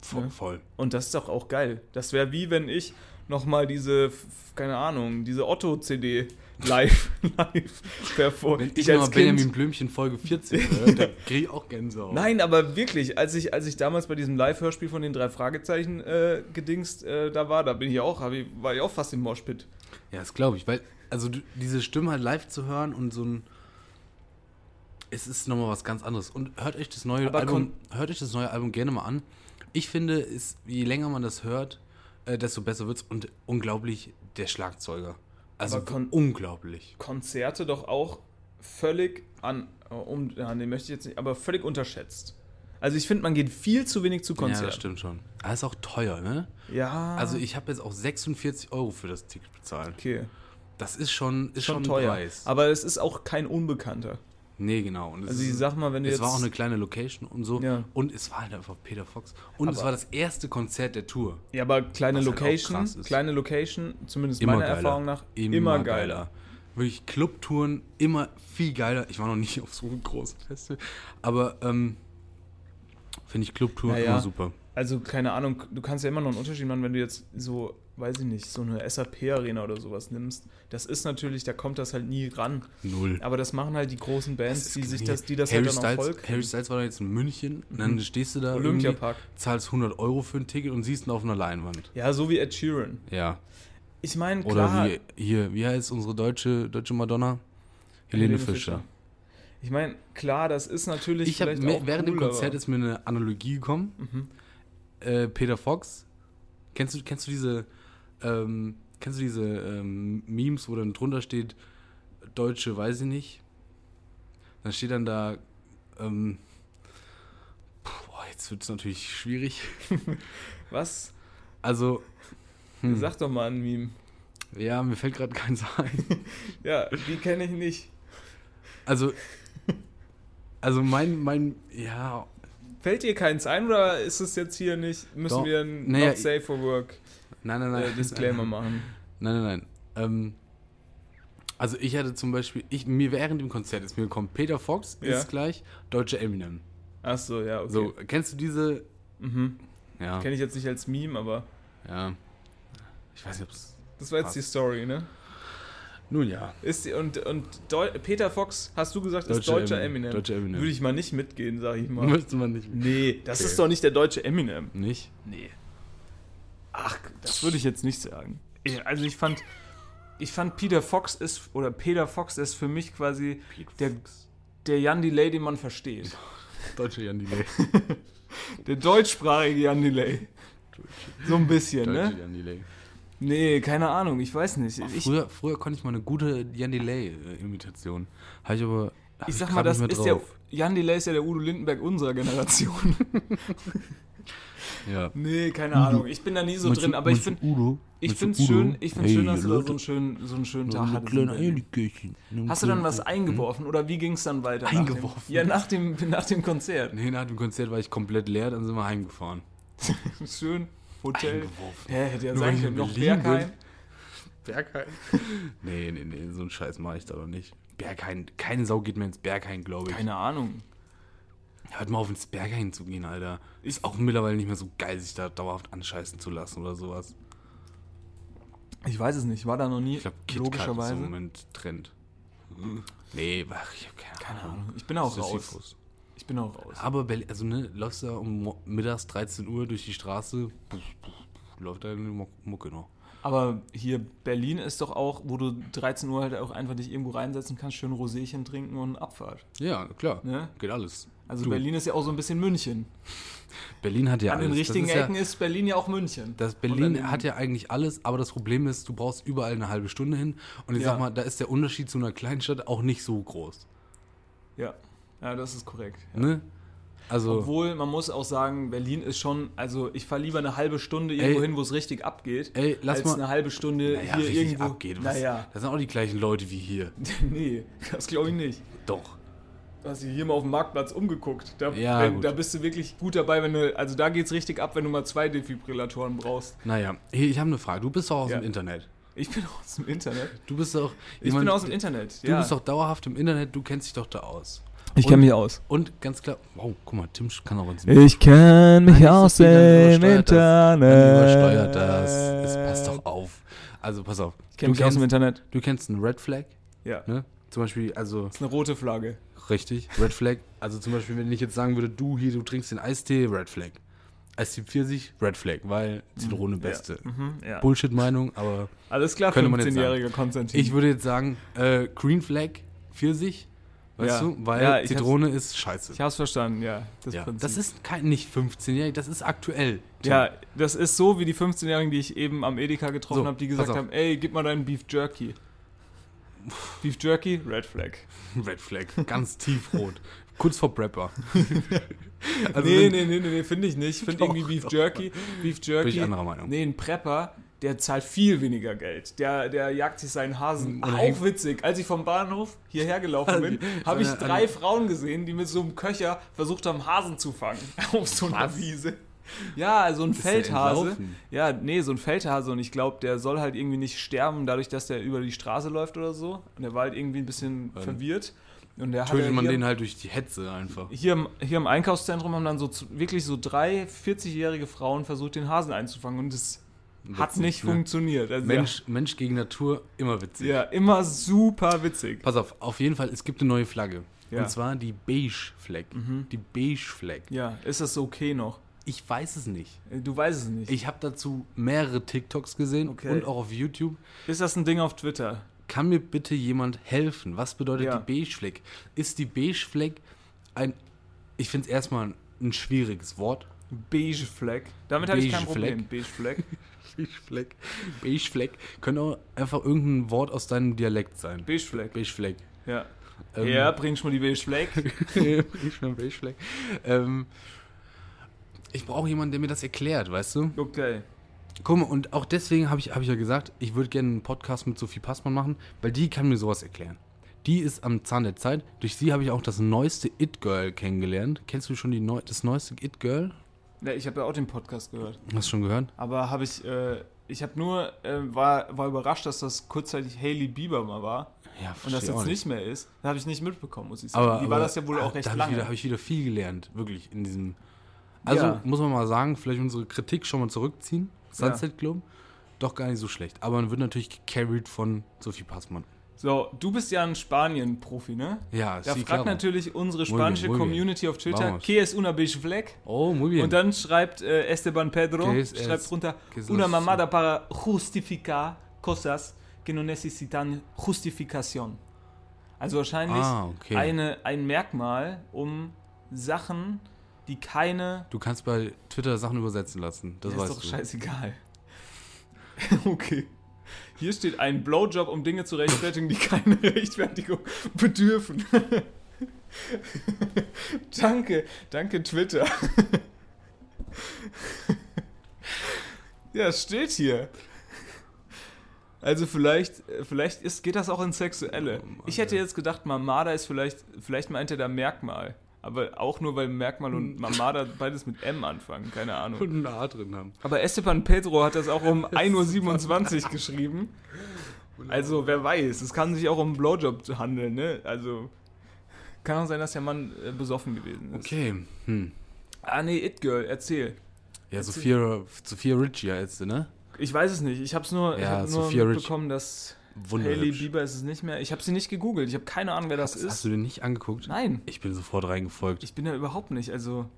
Voll. Ja. voll. Und das ist doch auch geil. Das wäre wie wenn ich nochmal diese, keine Ahnung, diese Otto-CD live, live perform. Wenn ich, noch Benjamin Blümchen Folge 14 höre, dann kriege ich auch Gänsehaut. Nein, aber wirklich, als ich, als ich damals bei diesem Live-Hörspiel von den drei Fragezeichen äh, gedingst äh, da war, da bin ich auch, ich, war ich auch fast im Moshpit. Ja, das glaube ich, weil, also du, diese Stimme halt live zu hören und so ein. es ist nochmal was ganz anderes. Und hört euch das neue Aber Album, hört euch das neue Album gerne mal an. Ich finde, es, je länger man das hört, äh, desto besser wird's und unglaublich der Schlagzeuger. Also unglaublich. Konzerte doch auch völlig an, um, ja, nee, möchte ich jetzt nicht, aber völlig unterschätzt. Also ich finde, man geht viel zu wenig zu Ja, Konzerten. das stimmt schon. Aber ist auch teuer, ne? Ja, Also ich habe jetzt auch 46 Euro für das Ticket bezahlt. okay, Das ist schon, ist schon, schon teuer. Preis. Aber es ist auch kein Unbekannter. Nee, genau. Und es Also ich sag mal, wenn du es jetzt war auch eine kleine Location und so. Ja. Und es war halt einfach Peter Fox. Und es Aber- war das erste Konzert der Tour. Ja, aber kleine halt Location, ist. kleine Location, zumindest Immer meiner geiler. Erfahrung nach, immer, geiler. Wirklich Clubtouren immer viel geiler. Ich war noch nie auf so einem großen Festival. Aber ähm, finde ich Clubtouren Ja, ja. immer super. Also keine Ahnung, du kannst ja immer noch einen Unterschied machen, wenn du jetzt so, weiß ich nicht, so eine SAP-Arena oder sowas nimmst. Das ist natürlich, da kommt das halt nie ran. Null. Aber das machen halt die großen Bands, die sich das, die das Harry halt dann auch Styles, voll kriegen. Harry Styles war jetzt in München. Und dann stehst du da Olympiapark. zahlst 100 Euro für ein Ticket und siehst ihn auf einer Leinwand. Ja, so wie Ed Sheeran. Ja. Ich meine, Oder klar, wie hier, wie heißt unsere deutsche, deutsche Madonna? Helene, Fischer. Ich meine, klar, das ist natürlich Ich vielleicht auch während dem cool, Konzert aber- ist mir eine Analogie gekommen. Mhm. Äh, Peter Fox. Kennst du, kennst du diese, ähm, kennst du diese ähm, Memes, wo dann drunter steht, Deutsche, weiß ich nicht. Dann steht dann da, ähm, boah, jetzt wird es natürlich schwierig. Was? Also, hm, Sag doch mal ein Meme. ja, mir fällt gerade keins ein. Ja, die kenne ich nicht. Also, also mein, mein, ja, Fällt dir keins ein oder ist es jetzt hier nicht, müssen Doch. wir ein Naja, Not Safe for Work nein, nein, nein. äh, Disclaimer machen? Nein, nein, nein. Ähm, also ich hatte zum Beispiel, ich, mir während dem Konzert ist mir gekommen, Peter Fox Ja. ist gleich deutscher Eminem. Ach so, ja, okay. So, kennst du diese? Mhm. Ja, Kenne ich jetzt nicht als Meme, aber ja. Ich weiß nicht, ob es. das war jetzt Passt. die Story, ne? Nun ja. Ist die, und und Deu Peter Fox, hast du gesagt, ist deutscher Eminem? Deutscher Eminem. Würde ich mal nicht mitgehen, sag ich mal. Müsste man nicht. Nee, das Okay. ist doch nicht der deutsche Eminem. Nicht? Nee. Ach, das würde ich jetzt nicht sagen. Ich, also ich fand, ich fand Peter Fox ist, oder Peter Fox ist für mich quasi der, der Jan Delay, den man versteht. Deutscher Jan Delay. Der deutschsprachige Jan Delay. So ein bisschen, Deutscher ne? Jan Delay. Nee, keine Ahnung, ich weiß nicht. Ich, Früher, früher konnte ich mal eine gute Jan Delay-Imitation. Habe ich aber. hab ich sag grad mal, das ist der, drauf. Jan Delay ist ja der Udo Lindenberg unserer Generation. Ja. nee, keine Ahnung, ich bin da nie so Meinst drin, du- aber ich finde Udo? ich find's Udo? schön, ich find's Hey, schön, dass du da Leute, so einen schönen, so einen schönen Tag hattest. Hast du dann was eingeworfen oder wie ging es dann weiter? nach dem- Eingeworfen? Ja, nach dem, nach dem Konzert. Nee, nach dem Konzert war ich komplett leer, dann sind wir heimgefahren. Schön, Hotel. Eingeworfen. Hä, hätte ja Nur sein können. in Noch Berlin Berghain. Berghain? nee, nee, nee, so einen Scheiß mache ich da doch nicht. Berghain, keine Sau geht mehr ins Berghain, glaube ich. Keine Ahnung. Hört mal auf, ins Berghain zu gehen, Alter. Ist auch mittlerweile nicht mehr so geil, sich da dauerhaft anscheißen zu lassen oder sowas. Ich weiß es nicht, war da noch nie. Ich glaube, KitKat ist logischerweise. im Moment Trend. Nee, ach, ich habe keine, Keine Ahnung. Ich bin auch raus. Sisyphus. Ich bin auch raus. Aber, also, ne, läufst da um mittags 13 Uhr durch die Straße, läuft da eine Muck- Mucke noch. Aber hier Berlin ist doch auch, wo du 13 Uhr halt auch einfach dich irgendwo reinsetzen kannst, schön Roséchen trinken und Abfahrt. Ja, klar. Ne? Geht alles. Also Du, Berlin ist ja auch so ein bisschen München. Berlin hat ja An alles. den richtigen ist Ecken ist Berlin ja auch München. Das Berlin hat ja eigentlich alles, aber das Problem ist, du brauchst überall eine halbe Stunde hin. Und ich Ja. sag mal, da ist der Unterschied zu einer Kleinstadt auch nicht so groß. Ja, ja, das ist korrekt. Ja. Ne? Also, Obwohl, man muss auch sagen, Berlin ist schon, also ich fahre lieber eine halbe Stunde irgendwo hin, wo es richtig abgeht, ey, lass als mal. eine halbe Stunde naja, hier irgendwo. abgeht. Was, Naja, Das sind auch die gleichen Leute wie hier. nee, das glaube ich nicht. Doch. Du hast dich hier mal auf dem Marktplatz umgeguckt. Da, Ja, wenn, da bist du wirklich gut dabei, wenn du, also da geht's richtig ab, wenn du mal zwei Defibrillatoren brauchst. Naja, hey, ich habe eine Frage. Du bist doch aus Ja. dem Internet. Ich bin aus dem Internet. Du bist doch. Ich bin aus dem Internet, Du ja. bist doch dauerhaft im Internet, du kennst dich doch da aus. ich kenn mich aus. Und ganz klar, wow, guck mal, Tim kann auch ins Ich kenn mich aus dem übersteuert das. Dann Internet. übersteuert das. Es passt doch auf. Also pass auf. Ich kenn mich aus dem Internet. Du kennst einen Red Flag, Ja. ne? Zum Beispiel, also Das ist eine rote Flagge. richtig, Red Flag. Also zum Beispiel, wenn ich jetzt sagen würde, du hier, du trinkst den Eistee, Red Flag. Eistee Pfirsich, Red Flag, weil Zitrone beste. Mhm, ja. Bullshit-Meinung, aber Alles klar, Könnte man jetzt 15-jähriger Konstantin. ich würde jetzt sagen, äh, Green Flag, Pfirsich, Weißt Ja. du? Weil Ja, Zitrone ist scheiße. Ich hab's verstanden, ja. Das, ja. Das ist kein, nicht 15-jährig, das ist aktuell. Ja, das ist so wie die 15-Jährigen, die ich eben am Edeka getroffen So, habe, die gesagt haben, ey, gib mal deinen Beef Jerky. Beef Jerky, Red Flag. Red Flag, ganz tiefrot. Kurz vor Prepper. also nee, nee, nee, nee, nee, finde ich nicht. Ich finde irgendwie Beef. Jerky, Beef Jerky. Bin ich anderer Meinung. Nee, ein Prepper, der zahlt viel weniger Geld. Der, der jagt sich seinen Hasen. Oder Auch witzig. Als ich vom Bahnhof hierher gelaufen bin, habe ich drei Frauen gesehen, die mit so einem Köcher versucht haben, Hasen zu fangen. Auf so einer Was? Wiese. Ja, so ein der Feldhase. Ja, nee, so ein Feldhase und ich glaube, der soll halt irgendwie nicht sterben, dadurch, dass der über die Straße läuft oder so. Und der war halt irgendwie ein bisschen verwirrt. Und der Tötet man hier, den halt durch die Hetze einfach. hier, im, hier im Einkaufszentrum haben dann so wirklich so drei 40-jährige Frauen versucht, den Hasen einzufangen und es hat nicht ne? funktioniert. Also Mensch, Mensch gegen Natur, immer witzig. Ja, ja, immer super witzig. Pass auf, auf jeden Fall, es gibt eine neue Flagge. Ja. Mhm. Und zwar die Beige Flag. Die Beige Flag. Ja, ist das okay noch? Ich weiß es nicht. Du weißt es nicht. Ich habe dazu mehrere TikToks gesehen Okay. und auch auf YouTube. ist das ein Ding auf Twitter? Kann mir bitte jemand helfen? Was bedeutet Ja. die Beige Flag? Ist die Beige Flag ein. Ich finde es erstmal ein schwieriges Wort. Beige Flag. Damit habe ich kein Problem. Beige Flag. Beige Flag. Beige Flag. Könnte auch einfach irgendein Wort aus deinem Dialekt sein. Beige Flag. Beige Flag. Ja. Ähm, ja, bringst mal die Beige Flag. ich bin Beige Flag. Ähm, ich brauche jemanden, der mir das erklärt, weißt du? Okay. Guck mal, und auch deswegen habe ich, hab ich ja gesagt, ich würde gerne einen Podcast mit Sophie Passmann machen, weil die kann mir sowas erklären. Die ist am Zahn der Zeit. Durch sie habe ich auch das neueste It-Girl kennengelernt. Kennst du schon die neu, das neueste It-Girl? Ja, ich habe ja auch den Podcast gehört. Hast du schon gehört? Aber habe ich, äh, ich habe nur, äh, war, war überrascht, dass das kurzzeitig Hailey Bieber mal war Ja, und das jetzt nicht mehr ist. Da habe ich nicht mitbekommen, muss ich sagen. Aber, Die aber war das ja wohl auch recht da lange. Habe ich wieder viel gelernt, wirklich in diesem. Also Ja. muss man mal sagen, vielleicht unsere Kritik schon mal zurückziehen. Sunset Club, doch gar nicht so schlecht. Aber man wird natürlich gecarried von Sophie Passmann. so, du bist ja ein Spanien-Profi, ne? Ja, Da sí, fragt claro. natürlich unsere Muy bien, spanische muy bien. Community auf Twitter, Vamos. ¿qué es una beige flag? Oh, muy bien. Und dann schreibt äh, Esteban Pedro, ¿Qué es schreibt es una mamada para justificar cosas que no necesitan justificación. Also wahrscheinlich Ah, okay. eine, ein Merkmal, um Sachen, die keine... Du kannst bei Twitter Sachen übersetzen lassen. Das Ja, weißt ist doch du. scheißegal. okay. Hier steht ein Blowjob, um Dinge zu rechtfertigen, die keine Rechtfertigung bedürfen. danke, danke Twitter. ja, es steht hier. Also vielleicht, vielleicht ist, geht das auch ins Sexuelle. Ich hätte jetzt gedacht, Mamada ist vielleicht, vielleicht meint er da Merkmal. Aber auch nur, weil Merkmal und Mamada beides mit M anfangen, keine Ahnung. Und ein A drin haben. Aber Esteban Pedro hat das auch um 1.27 Uhr geschrieben. Also, wer weiß, es kann sich auch um einen Blowjob handeln, ne? Also, kann auch sein, dass der Mann äh, besoffen gewesen ist. Okay. Hm. Ah, nee, It Girl, erzähl. Ja, Sophia, Sophia Ritchie heißt sie, ne? Ich weiß es nicht. Ich habe nur, ich Ja, hab nur mitbekommen, dass Hailey Wunderhübsch. Bieber ist es nicht mehr. Ich habe sie nicht gegoogelt. Ich habe keine Ahnung, wer das Hast, ist. hast du den nicht angeguckt? Nein, Ich bin sofort reingefolgt. ich bin ja überhaupt nicht. Also,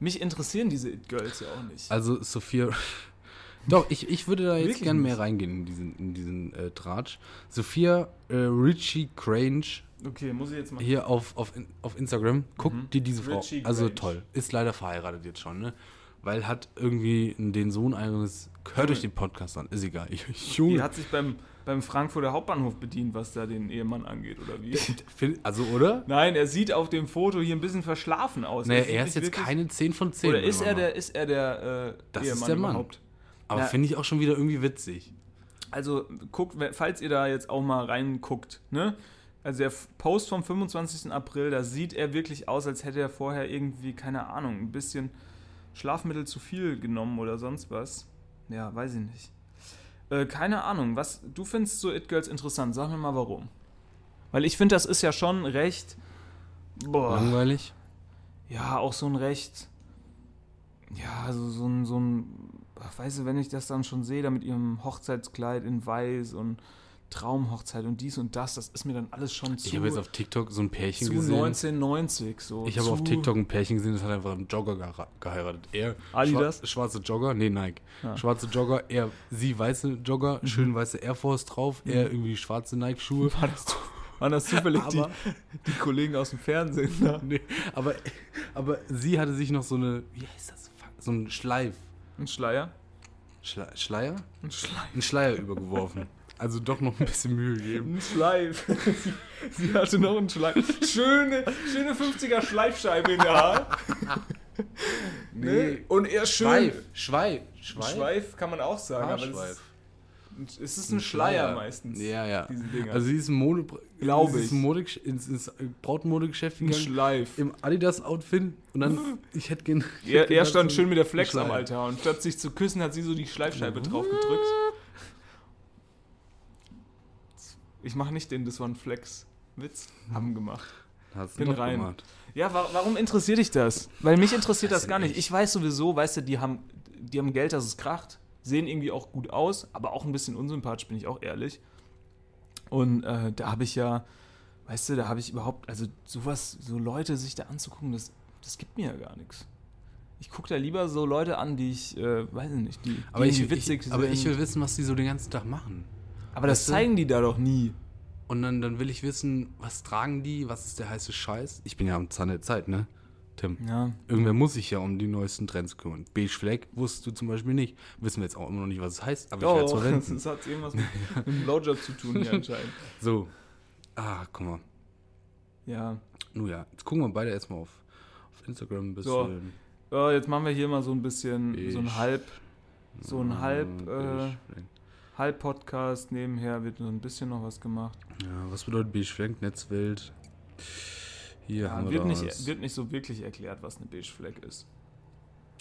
mich interessieren diese It Girls ja auch nicht. Also Sophia. Doch, ich, ich würde da jetzt Wirklich gern nicht? mehr reingehen in diesen, in diesen äh, Tratsch. Sophia äh, Ritchie Crange Okay, muss ich jetzt mal. hier auf, auf, auf Instagram. Guck dir diese Frau. Mhm. Ritchie Also Crange. toll. Ist leider verheiratet jetzt schon, ne? Weil hat irgendwie den Sohn eines. Hört euch den Podcast an, ist egal. Die Junge. hat sich beim, beim Frankfurter Hauptbahnhof bedient, was da den Ehemann angeht, oder wie? Also, oder? Nein, er sieht auf dem Foto hier ein bisschen verschlafen aus. Naja, er ist jetzt wirklich- keine 10 von 10. Oder ist er der, ist er der äh, Das Ehemann ist der Mann. überhaupt? Aber Ja. finde ich auch schon wieder irgendwie witzig. Also guckt, falls ihr da jetzt auch mal reinguckt, ne? Also der Post vom 25. April, da sieht er wirklich aus, als hätte er vorher irgendwie, keine Ahnung, ein bisschen Schlafmittel zu viel genommen oder sonst was. Ja, weiß ich nicht. Äh, keine Ahnung, was, du findest so It Girls interessant, sag mir mal warum. Weil ich finde, das ist ja schon recht, boah, Langweilig. ja, auch so ein recht, ja, also so ein, so ein, weißt du, wenn ich das dann schon sehe, da mit ihrem Hochzeitskleid in weiß und Traumhochzeit und dies und das, das ist mir dann alles schon zu, Ich habe jetzt auf TikTok so ein Pärchen zu gesehen. 1990 so. Ich habe auf TikTok ein Pärchen gesehen, das hat einfach einen Jogger geheiratet. Er Adidas? schwa- schwarze Jogger, nee, Nike. Ja. Schwarze Jogger, er sie weiße Jogger, Mhm. schön weiße Air Force drauf, er irgendwie schwarze Nike Schuhe. War das, Waren das zufällig die, Aber- die Kollegen aus dem Fernsehen? Ne? Nee, aber, aber sie hatte sich noch so eine, wie heißt das? So ein Schleif. Ein Schleier? Schle Schleier? Ein Schleier. Ein Schleier übergeworfen. Also doch noch ein bisschen Mühe gegeben. Ein Schleif. sie, sie hatte noch einen Schleif. Schöne, schöne 50er Schleifscheibe in der Haar. Ne? Und er schön. Schweif. Schweif. Schweif. Schweif kann man auch sagen, Haarschweif. es ist, es ist ein Schleier meistens. Ja, ja. Also sie ist im Mode, Glaube ich. Mode, ins, ins Brautmodegeschäft ein gegangen. Schleif. Im Adidas-Outfit und dann, ich hätte gern... ich Er, er stand so schön mit der Flex am Schleier. Altar und statt sich zu küssen, hat sie so die Schleifscheibe drauf gedrückt. Ich mache nicht den Das war ein Flex-Witz. Haben gemacht. Hast Bin rein. gemacht. Ja, wa warum interessiert dich das? Weil mich interessiert Weiß das gar ich nicht. Ich weiß sowieso, weißt du, die haben, die haben Geld, dass es kracht, sehen irgendwie auch gut aus, aber auch ein bisschen unsympathisch, bin ich auch ehrlich. Und äh, da habe ich ja, weißt du, da habe ich überhaupt, also sowas, so Leute sich da anzugucken, das, das gibt mir ja gar nichts. Ich gucke da lieber so Leute an, die ich, äh, weiß ich nicht, die, die Aber ich, irgendwie ich, aber sind. ich will wissen, was die so den ganzen Tag machen. Aber das du? zeigen die da doch nie. Und dann, dann will ich wissen, was tragen die, was ist der heiße Scheiß. Ich bin ja am Zahn der Zeit, ne, Tim? Ja. Irgendwer muss sich ja um die neuesten Trends kümmern. Beige Flag wusstest du zum Beispiel nicht. Wissen wir jetzt auch immer noch nicht, was es heißt, aber ich werde es Oh, das hat irgendwas mit, mit dem Blowjob zu tun hier anscheinend. So. Ah, guck mal. Ja. Nun ja, jetzt gucken wir beide erstmal auf, auf Instagram ein bisschen. Ja, jetzt machen wir hier mal so ein bisschen, so ein Halb, so ein Halb, Äh, Beige Flag. Halb-Podcast. Nebenher wird so ein bisschen noch was gemacht. Ja, was bedeutet Beige Flag? Netzwelt. Hier haben Ja, wir wird, nicht, wird nicht so wirklich erklärt, was eine Beige Flag ist.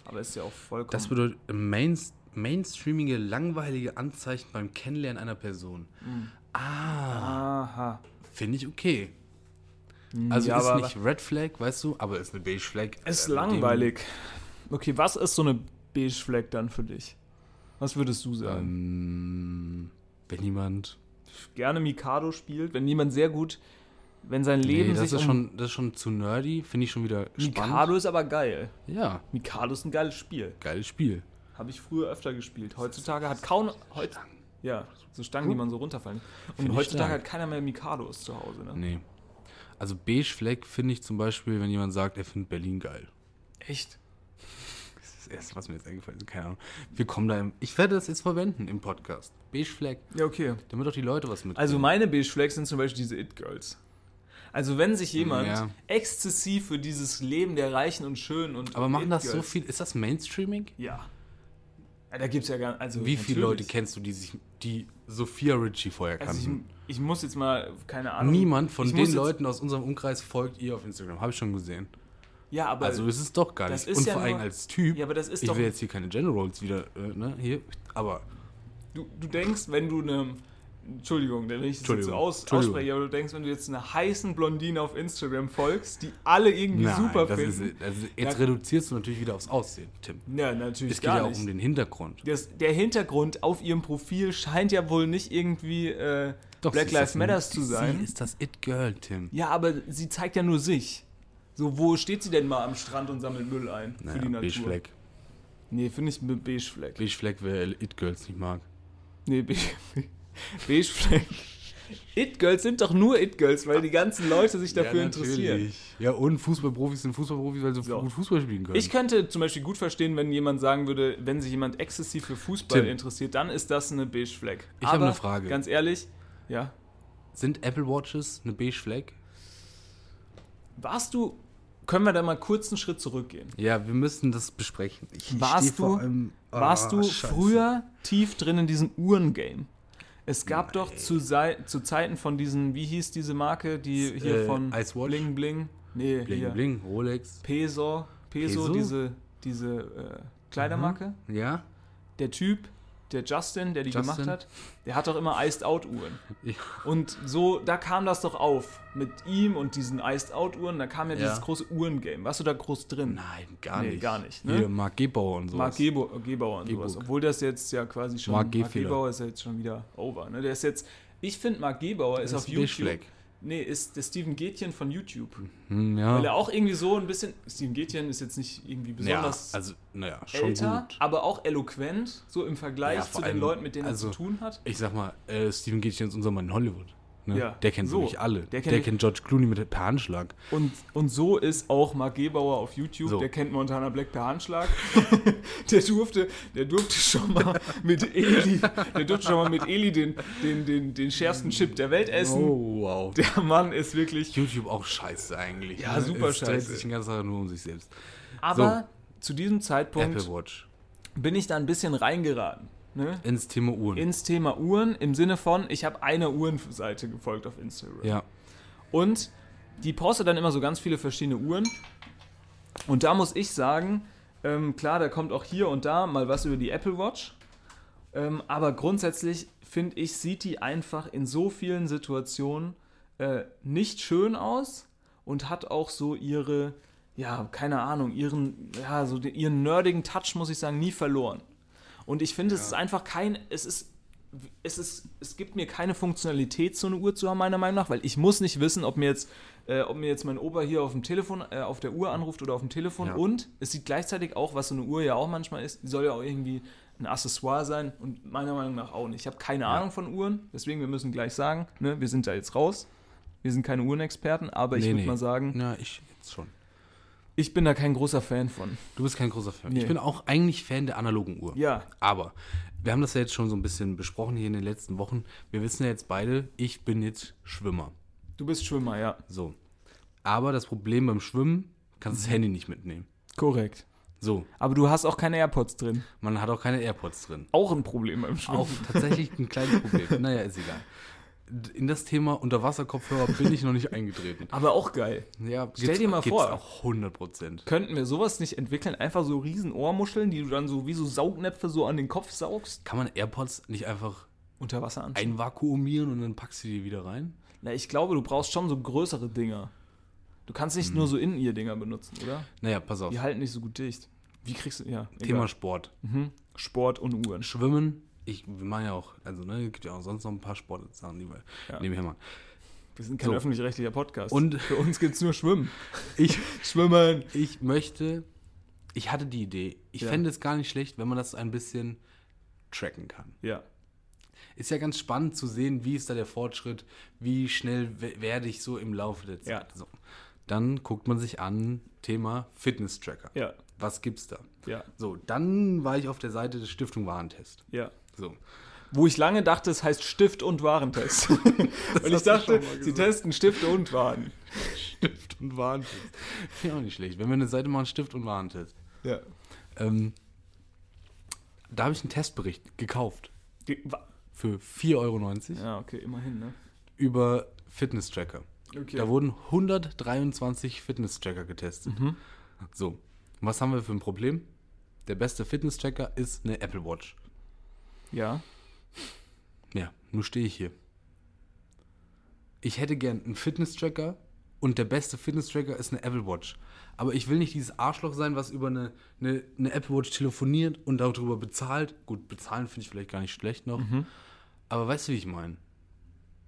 Aber ist ja auch vollkommen. das bedeutet Main, mainstreamige, langweilige Anzeichen beim Kennenlernen einer Person. Mhm. Ah, finde ich okay. Also Ja, ist aber- nicht Red Flag, weißt du, aber ist eine Beige Flag. Ist Äh, langweilig. Okay, was ist so eine Beige Flag dann für dich? Was würdest du sagen? Ähm, wenn jemand. Gerne Mikado spielt, wenn jemand sehr gut, wenn sein Leben nee, das sich ist, um- schon, das ist schon zu nerdy, finde ich schon wieder spannend. Mikado ist aber geil. Ja, Mikado ist ein geiles Spiel. geiles Spiel. Habe ich früher öfter gespielt. Heutzutage hat kaum. Heut, ja, so Stangen, die man so runterfallen. Und heutzutage hat keiner mehr Mikados zu Hause. Ne? Nee. Also Beige Flag finde ich zum Beispiel, wenn jemand sagt, er findet Berlin geil. Echt? Das Erste, was mir jetzt eingefallen ist. Keine Ahnung. Wir kommen da im, Ich werde das jetzt verwenden im Podcast. Beige Flag. Ja, okay. Damit auch die Leute was mit. Also meine Beige Flags sind zum Beispiel diese It-Girls. Also wenn sich jemand Ja. exzessiv für dieses Leben der Reichen und Schönen und Aber machen das so viel. Ist das Mainstreaming? Ja. ja da gibt es ja gar also Wie viele Leute kennst du, die sich, die Sophia Ritchie vorher Also kannten? ich, ich muss jetzt mal, keine Ahnung. Niemand von den jetzt- Leuten aus unserem Umkreis folgt ihr auf Instagram. Habe ich schon gesehen. Ja, aber Also ist es doch gar nicht. ist Und ja vor allem als Typ. Ja, aber das ist ich doch- will jetzt hier keine Generals wieder, äh, ne, hier. Aber du, du denkst, wenn du einem. Entschuldigung, wenn ich das jetzt so aus, ausspreche, aber du denkst, wenn du jetzt einer heißen Blondine auf Instagram folgst, die alle irgendwie super das finden. ist, also jetzt Ja. reduzierst du natürlich wieder aufs Aussehen, Tim. ja, natürlich Es geht ja auch um den Hintergrund. das, der Hintergrund auf ihrem Profil scheint ja wohl nicht irgendwie äh, Doch, Black sie Lives Matters zu Sie sein. ist das It-Girl, Tim. Ja, aber sie zeigt ja nur sich. So, wo steht sie denn mal am Strand und sammelt Müll ein Naja, für die Natur? Beige Flag. Nee, finde ich mit Beige Flag, wer It-Girls nicht mag. Nee, Beige, Beige Flag. It-Girls sind doch nur It-Girls, weil die ganzen Leute sich dafür interessieren. Ja, und Fußballprofis sind Fußballprofis, weil sie So. gut Fußball spielen können. Ich könnte zum Beispiel gut verstehen, wenn jemand sagen würde, wenn sich jemand exzessiv für Fußball Tim. interessiert, dann ist das eine Beige Flag. Ich habe eine Frage. Ganz ehrlich, ja. Sind Apple Watches eine Beige Flag? Warst du, können wir da mal kurz einen Schritt zurückgehen? Ja, wir müssen das besprechen. Ich Warst du- allem- Warst Ah, du Scheiße. früher tief drin in diesem Uhrengame? Es gab doch zu, zu Zeiten von diesen, wie hieß diese Marke, die hier Äh, von Ice Watch? Bling Bling? Nee, Bling, hier. bling, Rolex. Peso, Peso, Peso? diese, diese äh, Kleidermarke. Ja? Der Typ, der Justin, der die Justin? gemacht hat, der hat doch immer Iced Out Uhren. Ja. Und so, da kam das doch auf mit ihm und diesen Iced Out Uhren. Da kam ja, Ja. dieses große Uhrengame. Warst du da groß drin? Nein, gar Nee, nicht. gar nicht, ne? Hier, Mark Gebauer und sowas. Mark Gebo Gebauer und sowas. Obwohl das jetzt ja quasi schon. Mark Mark. Gebauer ist ja jetzt schon wieder over. Ne? Der ist jetzt. Ich finde, Mark Gebauer ist auf ist Beige YouTube. Flag. Nee, ist der Steven Gätchen von YouTube. Hm, ja. Weil er auch irgendwie so ein bisschen. Steven Gätchen ist jetzt nicht irgendwie ja, besonders also, naja, schon älter, gut. aber auch eloquent, so im Vergleich Ja, zu vor den allem, Leuten, mit denen also- er zu tun hat. Ich sag mal, äh, Steven Gätchen ist unser Mann in Hollywood. Ne? Ja, Der kennt so. wirklich alle. Der Der kennt- kennt, George Clooney mit per Handschlag. Und, und so ist auch Mark Gebauer auf YouTube, So. der kennt Montana Black per Handschlag. der, durfte, der durfte schon mal mit Eli, der durfte schon mal mit Eli den, den, den, den schärfsten Chip der Welt essen. Oh, wow. Der Mann ist wirklich. YouTube auch scheiße eigentlich. Ja, ne? super es dreht scheiße. sich den ganzen Tag nur um sich selbst. Aber zu diesem Zeitpunkt bin ich da ein bisschen reingeraten. Ne? Ins Thema Uhren. Ins Thema Uhren im Sinne von, ich habe eine Uhrenseite gefolgt auf Instagram. ja. Und die postet dann immer so ganz viele verschiedene Uhren. Und da muss ich sagen, ähm, klar, da kommt auch hier und da mal was über die Apple Watch. Ähm, aber grundsätzlich finde ich, sieht die einfach in so vielen Situationen äh, nicht schön aus und hat auch so ihre, ja, keine Ahnung, ihren, ja, so den, ihren nerdigen Touch, muss ich sagen, nie verloren. Und ich finde, es ist einfach kein, es ist es, ist, es gibt mir keine Funktionalität, so eine Uhr zu haben, meiner Meinung nach, weil ich muss nicht wissen, ob mir jetzt, äh, ob mir jetzt mein Opa hier auf dem Telefon, äh, auf der Uhr anruft oder auf dem Telefon. Ja. Und es sieht gleichzeitig auch, was so eine Uhr ja auch manchmal ist, die soll ja auch irgendwie ein Accessoire sein und meiner Meinung nach auch nicht. Ich habe keine Ahnung von Uhren, deswegen wir müssen gleich sagen, ne, wir sind da jetzt raus. Wir sind keine Uhrenexperten, aber ich Nee, würde nee. mal sagen, Na, ich jetzt schon. Ich bin da kein großer Fan von. Du bist kein großer Fan. Nee. Ich bin auch eigentlich Fan der analogen Uhr. Ja, Aber wir haben das ja jetzt schon so ein bisschen besprochen hier in den letzten Wochen. Wir wissen ja jetzt beide, ich bin jetzt Schwimmer. du bist Schwimmer, ja. So. Aber das Problem beim Schwimmen, kannst das Handy nicht mitnehmen. Korrekt. So. Aber du hast auch keine AirPods drin. Man hat auch keine AirPods drin. Auch ein Problem beim Schwimmen. Auch tatsächlich ein kleines Problem. Naja, ist egal. In das Thema Unterwasserkopfhörer bin ich noch nicht eingetreten. Aber auch geil. Ja, Stell dir mal vor. auch 100 Prozent. Könnten wir sowas nicht entwickeln? Einfach so riesen Ohrmuscheln, die du dann so wie so Saugnäpfe so an den Kopf saugst? Kann man AirPods nicht einfach Unter Wasser anziehen? einvakuumieren und dann packst du die wieder rein? Na, ich glaube, du brauchst schon so größere Dinger. Du kannst nicht nur so In-Ear-Dinger benutzen, oder? Naja, pass auf. Die halten nicht so gut dicht. Wie kriegst du, ja, Thema egal. Sport. Mhm. Sport und Uhren. Schwimmen, ich wir machen ja auch, also ne, es gibt ja auch sonst noch ein paar Sportsachen, die wir Ja. nebenher machen. Wir sind kein So. öffentlich-rechtlicher Podcast. Und- für uns gibt's nur Schwimmen. Ich, Schwimmen. ich möchte, ich hatte die Idee, ich Ja. fände es gar nicht schlecht, wenn man das ein bisschen tracken kann. Ja. Ist ja ganz spannend zu sehen, wie ist da der Fortschritt, wie schnell we- werde ich so im Laufe der Zeit. Ja. So. Dann guckt man sich an, Thema Fitness-Tracker. Ja. Was gibt's da? Ja. So, dann war ich auf der Seite des Stiftung Warentest. Ja. So. Wo ich lange dachte, es heißt Stift und Warentest. Und ich dachte, sie testen Stifte und Waren. Stift und Warentest. Finde ich auch nicht schlecht. Wenn wir eine Seite machen, Stift und Warentest. Ja. Ähm, da habe ich einen Testbericht gekauft wa- für 4,90 Euro Ja, okay, immerhin, ne? über Fitness-Tracker. Okay. Da wurden 123 Fitness-Tracker getestet. Mhm. So, was haben wir für ein Problem? Der beste Fitness-Tracker ist eine Apple Watch. Ja. Ja, nur stehe ich hier. Ich hätte gern einen Fitness-Tracker und der beste Fitness-Tracker ist eine Apple Watch. Aber ich will nicht dieses Arschloch sein, was über eine, eine, eine Apple Watch telefoniert und darüber bezahlt. Gut, bezahlen finde ich vielleicht gar nicht schlecht noch. Aber weißt du, wie ich meine?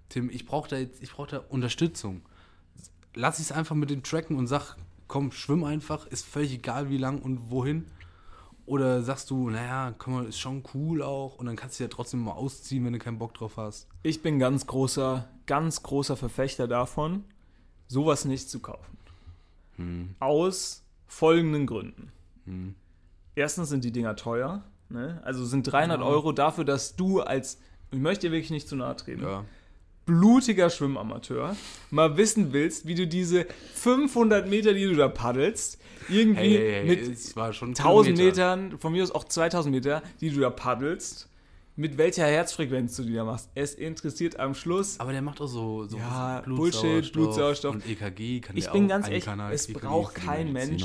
Tim, ich brauche da jetzt, ich brauche da Unterstützung. Lass ich es einfach mit dem Tracken und sag, komm, schwimm einfach, ist völlig egal wie lang und wohin. Oder sagst du, naja, komm mal, ist schon cool auch und dann kannst du ja trotzdem mal ausziehen, wenn du keinen Bock drauf hast. Ich bin ganz großer, ganz großer Verfechter davon, sowas nicht zu kaufen. Aus folgenden Gründen. Erstens sind die Dinger teuer. Ne? Also sind 300 Euro dafür, dass du als, ich möchte dir wirklich nicht zu nahe treten, Ja. Blutiger Schwimmamateur mal wissen willst, wie du diese 500 Meter, die du da paddelst, irgendwie Hey, mit es war schon 1000 Kilometer. Metern, von mir aus auch 2000 Meter, die du da paddelst, mit welcher Herzfrequenz du die da machst. Es interessiert am Schluss. Aber der macht auch so, so Ja, Bullshit, Blutsauerstoff. und EKG kann Ich bin auch ganz ehrlich, es EKG braucht kein Mensch.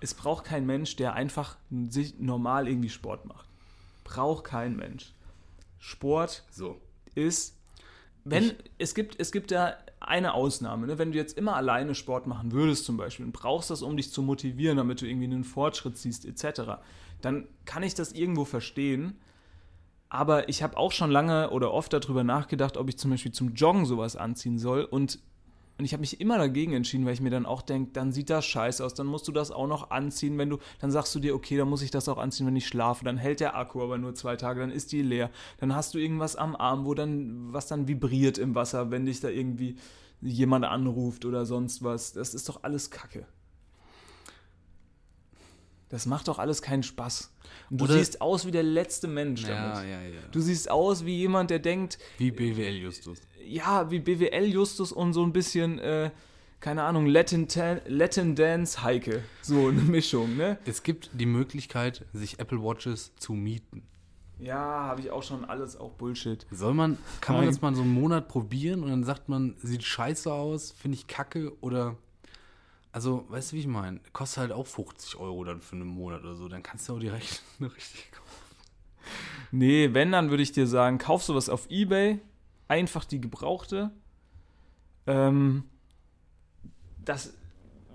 Es braucht kein Mensch, der einfach sich normal irgendwie Sport macht. Braucht kein Mensch. Sport So. ist, wenn, Ich- es gibt, es gibt da eine Ausnahme, ne? wenn du jetzt immer alleine Sport machen würdest zum Beispiel und brauchst das, um dich zu motivieren, damit du irgendwie einen Fortschritt siehst, etc., dann kann ich das irgendwo verstehen. Aber ich habe auch schon lange oder oft darüber nachgedacht, ob ich zum Beispiel zum Joggen sowas anziehen soll. Und Und ich habe mich immer dagegen entschieden, weil ich mir dann auch denke, dann sieht das scheiße aus, dann musst du das auch noch anziehen, wenn du, dann sagst du dir, okay, dann muss ich das auch anziehen, wenn ich schlafe, dann hält der Akku aber nur zwei Tage, dann ist die leer, dann hast du irgendwas am Arm, wo dann, was dann vibriert im Wasser, wenn dich da irgendwie jemand anruft oder sonst was. Das ist doch alles Kacke. Das macht doch alles keinen Spaß. Und du Oder- siehst aus wie der letzte Mensch Ja, damit. ja, ja. Du siehst aus wie jemand, der denkt, Wie BWL Justus. ja, wie BWL-Justus und so ein bisschen, äh, keine Ahnung, Latin, Latin Dance Heike. So eine Mischung, ne? Es gibt die Möglichkeit, sich Apple Watches zu mieten. Ja, habe ich auch schon alles, auch Bullshit. Soll man, kann man das mal so einen Monat probieren und dann sagt man, sieht scheiße aus, finde ich kacke oder. Also, weißt du, wie ich meine? Kostet halt auch 50 Euro dann für einen Monat oder so. Dann kannst du auch direkt eine richtige kaufen. Nee, wenn, dann würde ich dir sagen, kauf sowas auf Ebay, einfach die gebrauchte. Ähm, das,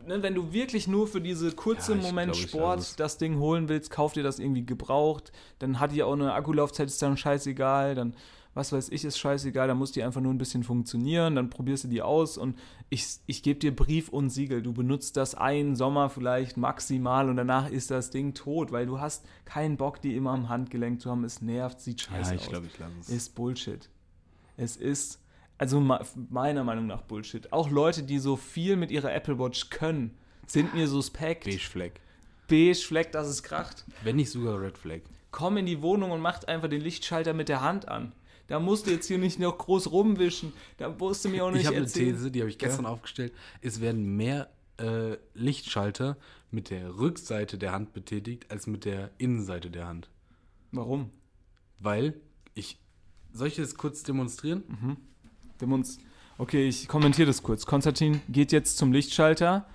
ne, wenn du wirklich nur für diese kurze Ja, Moment Sport es. das Ding holen willst, kauf dir das irgendwie gebraucht. Dann hat die auch eine Akkulaufzeit, ist dann scheißegal. Dann, was weiß ich, ist scheißegal. Dann muss die einfach nur ein bisschen funktionieren. Dann probierst du die aus und ich, ich gebe dir Brief und Siegel. Du benutzt das einen Sommer vielleicht maximal und danach ist das Ding tot, weil du hast keinen Bock, die immer am Handgelenk zu haben. Es nervt, sieht scheiße Ja, ich aus. glaube, ich lasse es. Ist Bullshit. Es ist, also meiner Meinung nach Bullshit. Auch Leute, die so viel mit ihrer Apple Watch können, sind mir suspekt. Beige Fleck. Beige Fleck, dass es kracht. Wenn nicht sogar Red Flag. Komm in die Wohnung und macht einfach den Lichtschalter mit der Hand an. Da musst du jetzt hier nicht noch groß rumwischen. Da musst du mir auch nicht Ich habe eine. These, die habe ich gestern aufgestellt. Es werden mehr äh, Lichtschalter mit der Rückseite der Hand betätigt, als mit der Innenseite der Hand. Warum? Weil ich. Soll ich das kurz demonstrieren? Demonst okay, ich kommentiere das kurz. Konstantin geht jetzt zum Lichtschalter.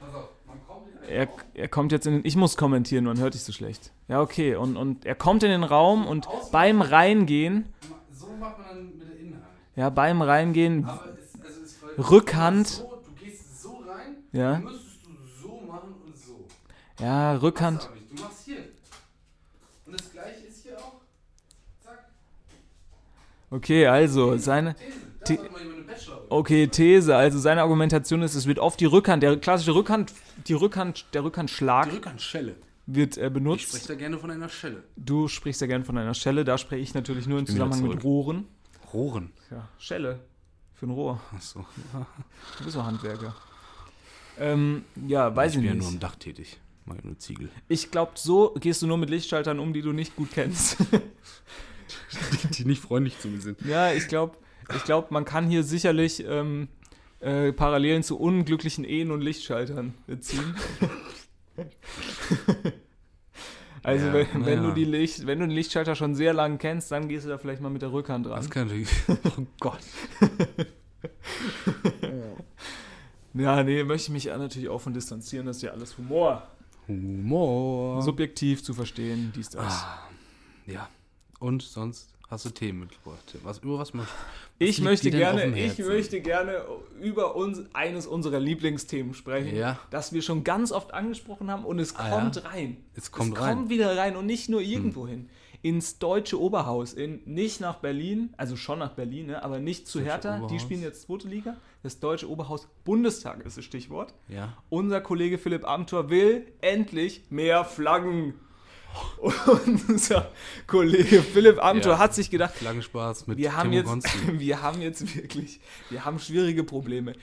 Er, er kommt jetzt in den. Ich muss kommentieren, man hört dich so schlecht. Ja, okay. Und, und er kommt in den Raum und beim Reingehen, macht man dann mit der Innenhand. ja, beim Reingehen, Aber es, also es Rückhand. So, du gehst so rein, Ja. dann müsstest du so machen und so. ja, Rückhand. Du machst hier. Und das gleiche ist hier auch. Zack. Okay, also seine. These. Mal. Okay, These. Also seine Argumentation ist, es wird oft die Rückhand, der klassische Rückhand, die Rückhand, der Rückhandschlag Die Rückhandschelle. Wird äh, Ich benutzt. spreche da gerne von einer Schelle. Du sprichst ja gern von einer Schelle, da spreche ich natürlich nur im Zusammenhang mit. Rohren. Rohren. Ja, Schelle. Für ein Rohr. Achso. Du bist doch Handwerker. Ähm, ja, weiß ich ich, bin ja nicht. nur am Dach tätig. Mal nur Ziegel. Ich glaube, so gehst du nur mit Lichtschaltern um, die du nicht gut kennst. Die nicht freundlich zu mir sind. ja, ich glaube, ich glaub, man kann hier sicherlich ähm, äh, Parallelen zu unglücklichen Ehen und Lichtschaltern ziehen. also, Ja, wenn, wenn, naja. du die Licht, wenn du den Lichtschalter schon sehr lang kennst, dann gehst du da vielleicht mal mit der Rückhand dran. Das kann natürlich. Oh Gott. Ja, nee, möchte ich mich natürlich auch von distanzieren, das ist ja alles Humor. Humor. Subjektiv zu verstehen, dies, das. Ah, ja. Und sonst hast du Themen mitgebracht. Was, über was möchtest Ich möchte, gerne, ich möchte gerne über uns, eines unserer Lieblingsthemen sprechen, Ja. das wir schon ganz oft angesprochen haben und es Ah, kommt ja? rein. Es kommt es rein. kommt wieder rein und nicht nur irgendwo hin. Ins deutsche Oberhaus, in, nicht nach Berlin, also schon nach Berlin, ne, aber nicht zu Deutsche Hertha, die Oberhaus. spielen jetzt zweite Liga. Das deutsche Oberhaus Bundestag ist das Stichwort. Ja. Unser Kollege Philipp Amthor will endlich mehr Flaggen. Unser Kollege Philipp Amthor Ja. hat sich gedacht, Flaggenspaß mit wir haben, Timo jetzt, wir haben jetzt wirklich, wir haben schwierige Probleme.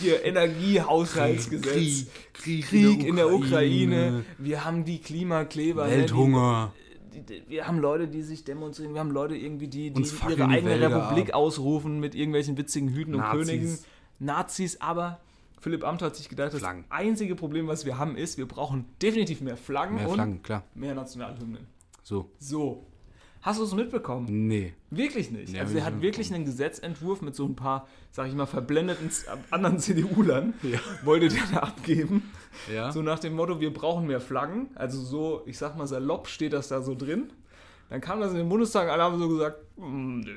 Hier Energiehaushaltsgesetz, Krieg, Krieg in der Ukraine, wir haben die Klimakleber, ne, Welthunger. Die, wir haben Leute, die sich demonstrieren, wir haben Leute irgendwie, die, die ihre eigene Wälder Republik ab. ausrufen mit irgendwelchen witzigen Hüten und Nazis. Königen. Nazis, aber Philipp Amthor hat sich gedacht, das Flaggen. einzige Problem, was wir haben, ist, wir brauchen definitiv mehr Flaggen Mehr und Flaggen, klar. mehr Nationalhymnen. So. So. Hast du es mitbekommen? Nee. Wirklich nicht. Nee, also er hat wirklich einen Gesetzentwurf mit so ein paar, sag ich mal, verblendeten z- anderen CDU-Lern, wollte der da abgeben. Ja. So nach dem Motto, wir brauchen mehr Flaggen. Also so, ich sag mal salopp steht das da so drin. Dann kam das in den Bundestag, alle haben so gesagt, "Mm, nö.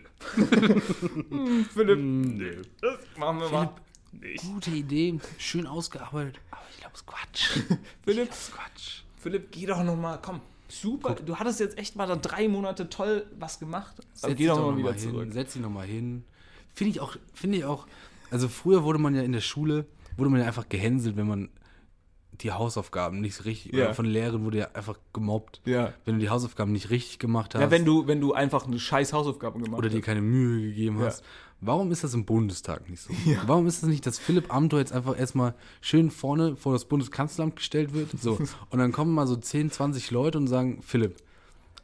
Hm, Philipp, nö. Das machen wir mal nicht. Gute Idee. Schön ausgearbeitet. Aber ich glaube, es ist Quatsch. Philipp, Das ist Quatsch. Philipp, geh doch noch mal, komm. Super, du hattest jetzt echt mal da drei Monate toll was gemacht. Aber Setz geh dich doch doch mal wieder hin. zurück. Setz dich nochmal hin. Finde ich auch, finde ich auch Also früher wurde man ja in der Schule, wurde man ja einfach gehänselt, wenn man die Hausaufgaben nicht richtig, Ja. oder von Lehrern wurde ja einfach gemobbt. Ja. Wenn du die Hausaufgaben nicht richtig gemacht hast Ja, wenn du, wenn du einfach eine scheiß Hausaufgabe gemacht oder dir hast. keine Mühe gegeben Ja. hast. Warum ist das im Bundestag nicht so? Warum ist es das nicht, dass Philipp Amthor jetzt einfach erstmal schön vorne vor das Bundeskanzleramt gestellt wird? So. Und dann kommen mal so 10, 20 Leute und sagen, Philipp,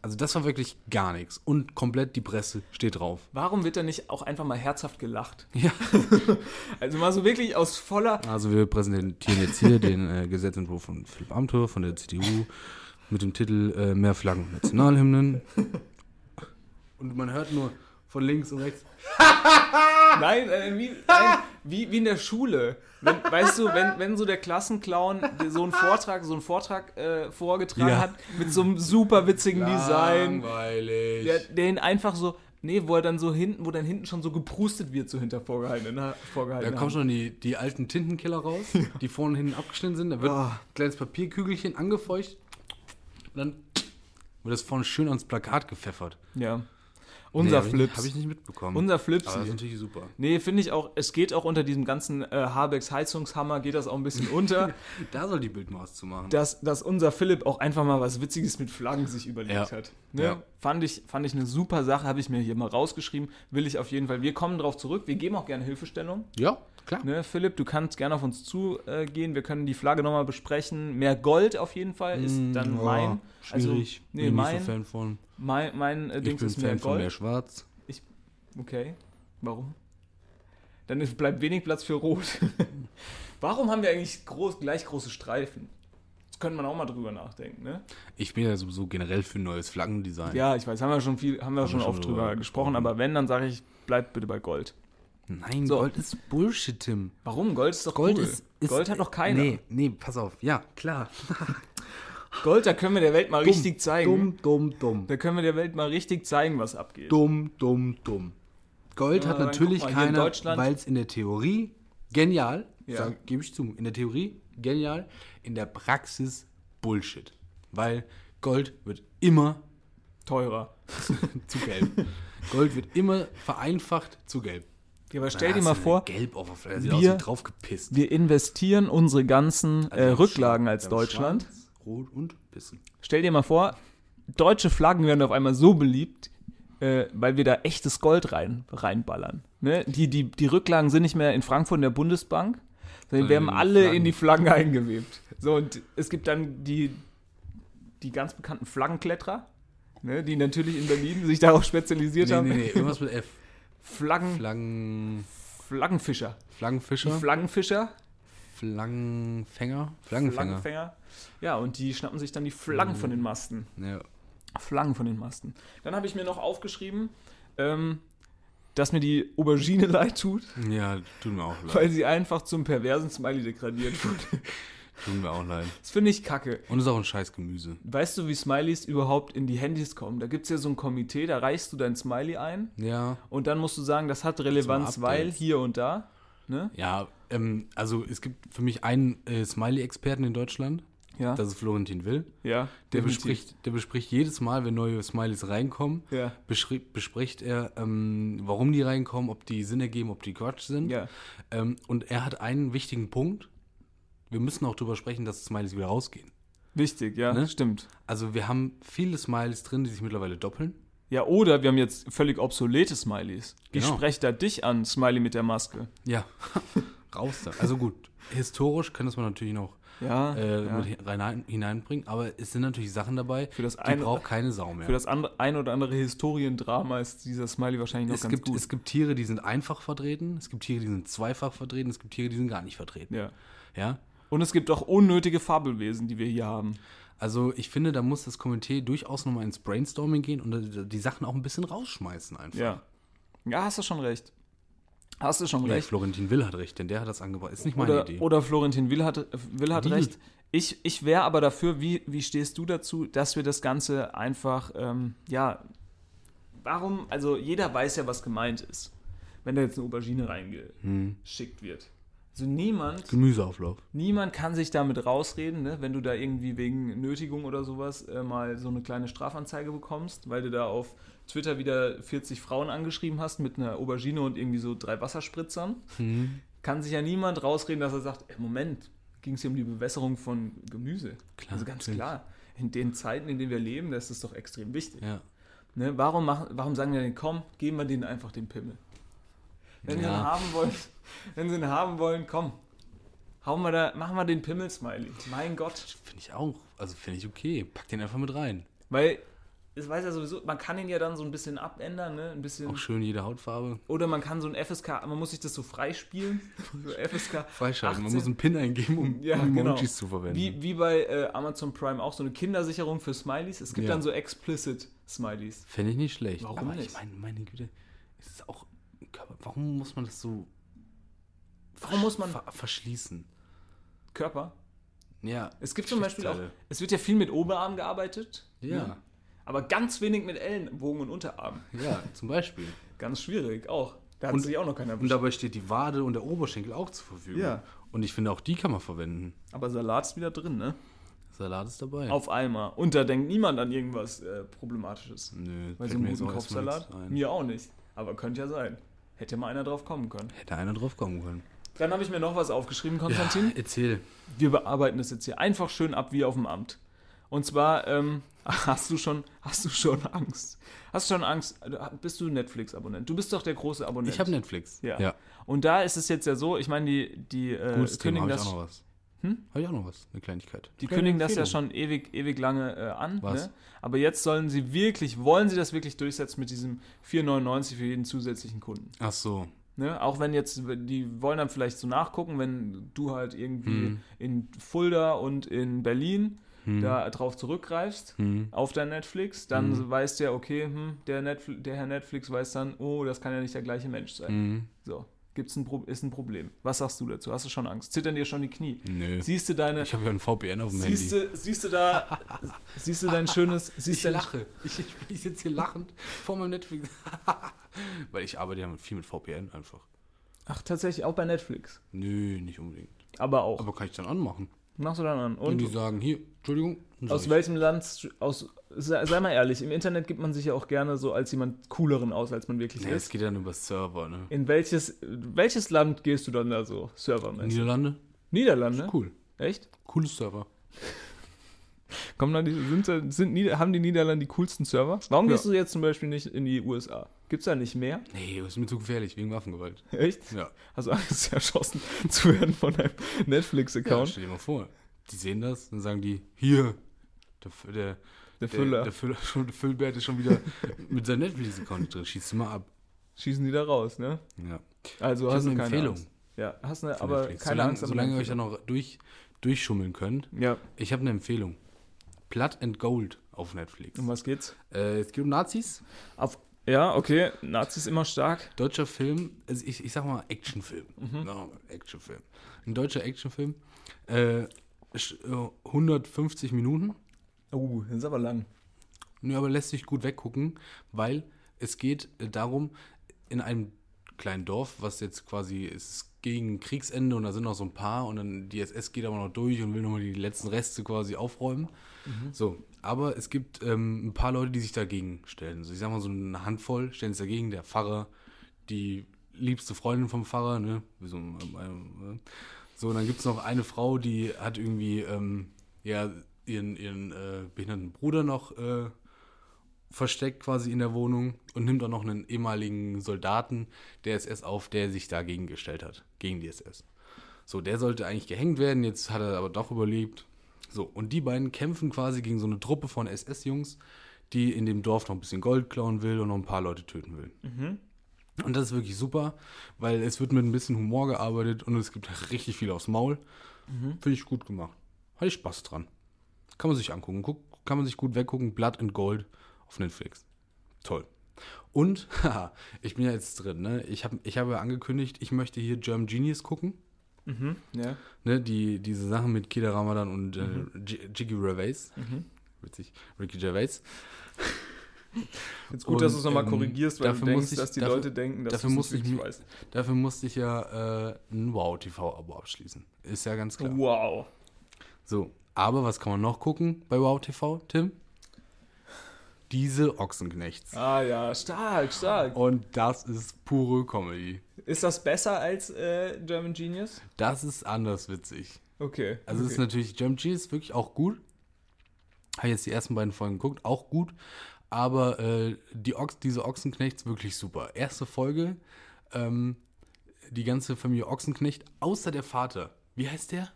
also das war wirklich gar nichts. Und komplett die Presse steht drauf. Warum wird da nicht auch einfach mal herzhaft gelacht? Ja. Also mal so wirklich aus voller. Also wir präsentieren jetzt hier den äh, Gesetzentwurf von Philipp Amthor von der CDU mit dem Titel äh, Mehr Flaggen und Nationalhymnen. Und man hört nur von links und rechts. Nein, äh, wie, nein wie, wie in der Schule. Wenn, weißt du, wenn, wenn so der Klassenclown so einen Vortrag, so einen Vortrag äh, vorgetragen Ja. hat mit so einem super witzigen Design, Langweilig. der, der ihn einfach so, nee, wo er dann so hinten, wo dann hinten schon so geprustet wird, so hinter vorgehaltenen, Da vorgehaltenen kommen schon die, die alten Tintenkiller raus, die vorne hinten abgeschnitten sind. Da wird Ah. ein kleines Papierkügelchen angefeucht. Und dann wird das vorne schön ans Plakat gepfeffert. Ja. Unser nee, Flips. Habe ich nicht mitbekommen. Unser Aber das ist natürlich super. Nee, finde ich auch, es geht auch unter diesem ganzen äh, Habecks Heizungshammer, geht das auch ein bisschen unter, Da soll die Bildmaus zu machen. dass, dass unser Philipp auch einfach mal was Witziges mit Flaggen sich überlegt Ja. hat. Ne? Ja. Fand, ich, fand ich eine super Sache, habe ich mir hier mal rausgeschrieben, will ich auf jeden Fall. Wir kommen drauf zurück, wir geben auch gerne Hilfestellung. ja, klar. Ne? Philipp, du kannst gerne auf uns zugehen, wir können die Flagge nochmal besprechen. Mehr Gold auf jeden Fall ist dann Ja, mein. Also, Schwierig. nee, Bin mein, nicht so Fan von. mein, mein äh, Ich Dings bin ist mehr Fan von mehr Gold. Schwarz. Okay. Warum? Dann bleibt wenig Platz für Rot. Warum haben wir eigentlich groß, gleich große Streifen? Könnte man auch mal drüber nachdenken, ne? Ich bin ja sowieso generell für ein neues Flaggendesign. Ja, ich weiß, haben wir schon viel, haben wir schon wir schon oft drüber drüber gesprochen, aber wenn, dann sage ich, bleibt bitte bei Gold. Nein, So. Gold ist Bullshit, Tim. Warum? Gold ist doch Gold cool. ist, ist. Gold hat doch keiner. Nee, nee, pass auf. Ja, klar. Gold, da können wir der Welt mal richtig zeigen. Dumm, dumm, dumm. Da können wir der Welt mal richtig zeigen, was abgeht. Dumm, dumm, dumm. Gold Ja, hat natürlich mal, keiner, weil es in der Theorie genial, Ja. gebe ich zu, in der Theorie genial, in der Praxis Bullshit. Weil Gold wird immer Teurer. zu gelb. Gold wird immer vereinfacht zu gelb. Ja, aber stell Da dir mal vor, Gelb auf der sieht wir- drauf gepisst. wir investieren unsere ganzen äh, Also Rücklagen schwarz- als Deutschland. Schwarz, Rot und Bissen. Stell dir mal vor, deutsche Flaggen werden auf einmal so beliebt, äh, weil wir da echtes Gold rein, reinballern. Ne? Die, die, die Rücklagen sind nicht mehr in Frankfurt in der Bundesbank, werden in die alle Flaggen. in die Flaggen eingewebt. So, und es gibt dann die, die ganz bekannten Flaggenkletterer, ne, die natürlich in Berlin sich darauf spezialisiert Nee, haben. nee, nee, irgendwas mit F. Flaggen, Flaggen, Flaggenfischer. Die Flaggenfischer, Flaggenfischer, Flaggenfänger, Flaggenfänger. Flaggenfänger. Ja, und die schnappen sich dann die Flaggen von den Masten. Ja. Flaggen von den Masten. Dann habe ich mir noch aufgeschrieben, ähm, dass mir die Aubergine leid tut, ja, tut mir auch leid. weil sie einfach zum perversen Smiley degradiert wurde. Tut mir auch leid. Das finde ich kacke. Und ist auch ein scheiß Gemüse. Weißt du, wie Smileys überhaupt in die Handys kommen? Da gibt es ja so ein Komitee, da reichst du dein Smiley ein Ja. und dann musst du sagen, das hat Relevanz, weil hier und da. Ne? Ja, ähm, also es gibt für mich einen äh, Smiley-Experten in Deutschland. Ja. Das ist Florentin Will. ja, Der definitiv. bespricht, der bespricht jedes Mal, wenn neue Smileys reinkommen, Ja. bespricht er, ähm, warum die reinkommen, ob die Sinn ergeben, ob die Quatsch sind. Ja. Ähm, und er hat einen wichtigen Punkt. Wir müssen auch darüber sprechen, dass Smileys wieder rausgehen. Wichtig, ja, Ne? stimmt. Also wir haben viele Smileys drin, die sich mittlerweile doppeln. Ja, oder wir haben jetzt völlig obsolete Smileys. Ich Genau. spreche da dich an, Smiley mit der Maske. Ja, raus da. Also gut, historisch kann das man natürlich noch Ja, äh, ja. mit rein, hineinbringen, aber es sind natürlich Sachen dabei, Für das die braucht keine Sau mehr. Für das andere, ein oder andere Historiendrama ist dieser Smiley wahrscheinlich noch es, ganz gibt, gut. es gibt Tiere, die sind einfach vertreten, es gibt Tiere, die sind zweifach vertreten, es gibt Tiere, die sind gar nicht vertreten. ja. Ja? Und es gibt auch unnötige Fabelwesen, die wir hier haben. Also ich finde, da muss das Komitee durchaus nochmal ins Brainstorming gehen und die Sachen auch ein bisschen rausschmeißen einfach. Ja. Ja, hast du schon recht. Hast du schon recht. Florentin Will hat recht, denn der hat das angebracht. Ist nicht meine Oder, Idee. oder Florentin Will hat, Will hat Will. recht. Ich, ich wäre aber dafür, wie, wie stehst du dazu, dass wir das Ganze einfach, ähm, ja, warum, also jeder weiß ja, was gemeint ist, wenn da jetzt eine Aubergine Hm. reingeschickt Also niemand, Gemüseauflauf. niemand kann sich damit rausreden, ne, wenn du da irgendwie wegen Nötigung oder sowas äh, mal so eine kleine Strafanzeige bekommst, weil du da auf Twitter wieder 40 Frauen angeschrieben hast mit einer Aubergine und irgendwie so drei Wasserspritzern. Mhm. Kann sich ja niemand rausreden, dass er sagt, ey, Moment, ging es hier um die Bewässerung von Gemüse. Klar, also ganz natürlich. klar, in den Zeiten, in denen wir leben, das ist doch extrem wichtig. Ja. Ne, warum, machen, warum sagen wir denn, komm, geben wir denen einfach den Pimmel? Wenn sie ihn Ja. haben wollen, wenn sie ihn haben wollen, komm. Hauen wir da, machen wir den Pimmel-Smiley. Mein Gott. Finde ich auch. Also finde ich okay. Pack den einfach mit rein. Weil, es weiß ja sowieso, man kann ihn ja dann so ein bisschen abändern, ne? Ein bisschen. Auch schön jede Hautfarbe. Oder man kann so ein FSK, man muss sich das so freispielen. So FSK. Freischalten. Man 18. muss einen Pin eingeben, um Ja, um genau. Emojis zu verwenden. Wie, wie bei äh, Amazon Prime auch so eine Kindersicherung für Smileys. Es gibt Ja. dann so explicit Smileys. Fände ich nicht schlecht. Warum Aber nicht? ich meine, meine Güte, ist es auch. Warum muss man das so Warum muss man ver verschließen? Körper? Ja. Es gibt zum Beispiel auch, es wird ja viel mit Oberarm gearbeitet. Ja. ne? Aber ganz wenig mit Ellenbogen und Unterarm. Ja, zum Beispiel. Ganz schwierig auch. Da hat Und- sich auch noch keiner Und dabei steht die Wade und der Oberschenkel auch zur Verfügung. Ja. Und ich finde, auch die kann man verwenden. Aber Salat ist wieder drin, ne? Salat ist dabei. Auf einmal. Und da denkt niemand an irgendwas äh, Problematisches. Nö, fällt so jetzt guten Kopfsalat? Mir auch nicht. Aber könnte ja sein. Hätte mal einer drauf kommen können. Hätte einer drauf kommen können. Dann habe ich mir noch was aufgeschrieben, Konstantin. Ja, erzähl. Wir bearbeiten das jetzt hier einfach schön ab wie auf dem Amt. Und zwar, ähm, hast du schon, hast du schon Angst? Hast du schon Angst? Bist du Netflix-Abonnent? Du bist doch der große Abonnent. Ich habe Netflix. Ja. ja. Und da ist es jetzt ja so, ich meine, die, die äh, Gutes Thema, habe ich das, auch noch was. Hm? Habe ich auch noch was, eine Kleinigkeit. die Kleine kündigen das ja Empfehlung. schon ewig, ewig lange äh, an. Was? Ne? Aber jetzt sollen sie wirklich, wollen sie das wirklich durchsetzen mit diesem 4,99 für jeden zusätzlichen Kunden. Ach so. Ne? Auch wenn jetzt, die wollen dann vielleicht so nachgucken, wenn du halt irgendwie Hm. in Fulda und in Berlin da drauf zurückgreifst Hm. auf dein Netflix, dann weißt du ja, okay, hm, der, Netfl der Herr Netflix weiß dann, oh, das kann ja nicht der gleiche Mensch sein. Hm. So, gibt's ein Pro ist ein Problem. Was sagst du dazu? Hast du schon Angst? Zittern dir schon die Knie? Nö. Siehst du deine, Ich habe ja ein VPN auf dem siehst Handy. du, siehst du da, siehst du dein schönes, siehst Ich du dein, lache. Ich, ich, ich sitze hier lachend vor meinem Netflix. Weil ich arbeite ja viel mit VPN einfach. Ach, tatsächlich auch bei Netflix. Nö, nicht unbedingt. Aber auch. Aber kann ich dann anmachen. Machst du dann an. Und Und die sagen, hier, Entschuldigung. Aus ich, welchem Land, aus, sei, sei mal ehrlich, im Internet gibt man sich ja auch gerne so als jemand cooleren aus, als man wirklich Nee, es ist. geht dann über Server, ne? In welches, welches Land gehst du dann da so, servermäßig? Niederlande? Niederlande? Cool. Echt? Cooles Server. Kommen dann die, sind, sind, haben die Niederlande die coolsten Server? Warum Ja. gehst du jetzt zum Beispiel nicht in die USA? Gibt's da nicht mehr? Nee, das ist mir zu gefährlich, wegen Waffengewalt. Echt? Ja. Hast du Angst, erschossen zu werden von deinem ja Netflix-Account? stell dir mal vor. Die sehen das, dann sagen die, hier, der, der, Der Füller. Der, Füller schon, der Füllbert ist schon wieder mit seinem Netflix-Account drin. Schießt mal ab. Schießen die da raus, ne? Ja. Also Ich hast du eine keine Empfehlung. Angst. Ja, hast eine, von aber Netflix. keine solange, Angst. solange eine ihr euch da noch durch, durchschummeln könnt. Ja, Ich habe eine Empfehlung. Blood and Gold auf Netflix. um was geht's? Äh, es geht um Nazis. Auf, ja, okay, Nazis immer stark. Deutscher Film, also ich, ich sag mal Actionfilm. Mhm. No, Actionfilm. Ein deutscher Actionfilm. Äh, sch- äh, 150 Minuten. Oh, das ist aber lang. Nö, aber lässt sich gut weggucken, weil es geht äh, darum, in einem kleinen Dorf, was jetzt quasi ist gegen Kriegsende und da sind noch so ein paar und dann die SS geht aber noch durch und will nochmal die letzten Reste quasi aufräumen. So, aber es gibt ähm, ein paar Leute, die sich dagegen stellen. Also ich sag mal so eine Handvoll stellen sich dagegen, der Pfarrer, die liebste Freundin vom Pfarrer, ne? So, ähm, ähm, äh. so und dann gibt es noch eine Frau, die hat irgendwie ähm, ja ihren, ihren äh, behinderten Bruder noch äh, versteckt quasi in der Wohnung und nimmt auch noch einen ehemaligen Soldaten der SS auf, der sich dagegen gestellt hat, gegen die SS. So, der sollte eigentlich gehängt werden, jetzt hat er aber doch überlebt. So, und die beiden kämpfen quasi gegen so eine Truppe von SS-Jungs, die in dem Dorf noch ein bisschen Gold klauen will und noch ein paar Leute töten will. Und das ist wirklich super, weil es wird mit ein bisschen Humor gearbeitet und es gibt richtig viel aufs Maul. Finde ich gut gemacht. Hatte ich Spaß dran. Kann man sich angucken. Guck, kann man sich gut weggucken. Blood and Gold auf Netflix. Toll. Und, haha, ich bin ja jetzt drin, ne? Ich habe ich hab ja angekündigt, ich möchte hier German Genius gucken. Ja. Ne? Die, diese Sachen mit Kida Ramadan und äh, J- Jiggy Gervais. Witzig. Ricky Gervais. Jetzt gut, Und, dass du es nochmal ähm, korrigierst, weil du denkst, ich- dass die dafür- Leute denken, dass dafür du es ich mi- weißt. Dafür musste ich ja äh, ein Wow-TV-Abo abschließen. Ist ja ganz klar. Wow. So, aber was kann man noch gucken bei Wow TV, Tim? Diese Ochsenknechts. Ah ja, stark, stark. Und das ist pure Comedy. Ist das besser als äh, German Genius? Das ist anders witzig. Okay. Also es okay. ist natürlich, Jump G ist wirklich auch gut. Habe jetzt die ersten beiden Folgen geguckt, auch gut. Aber äh, die Ochs, diese Ochsenknechts wirklich super. Erste Folge, ähm, die ganze Familie Ochsenknecht, außer der Vater. Wie heißt der?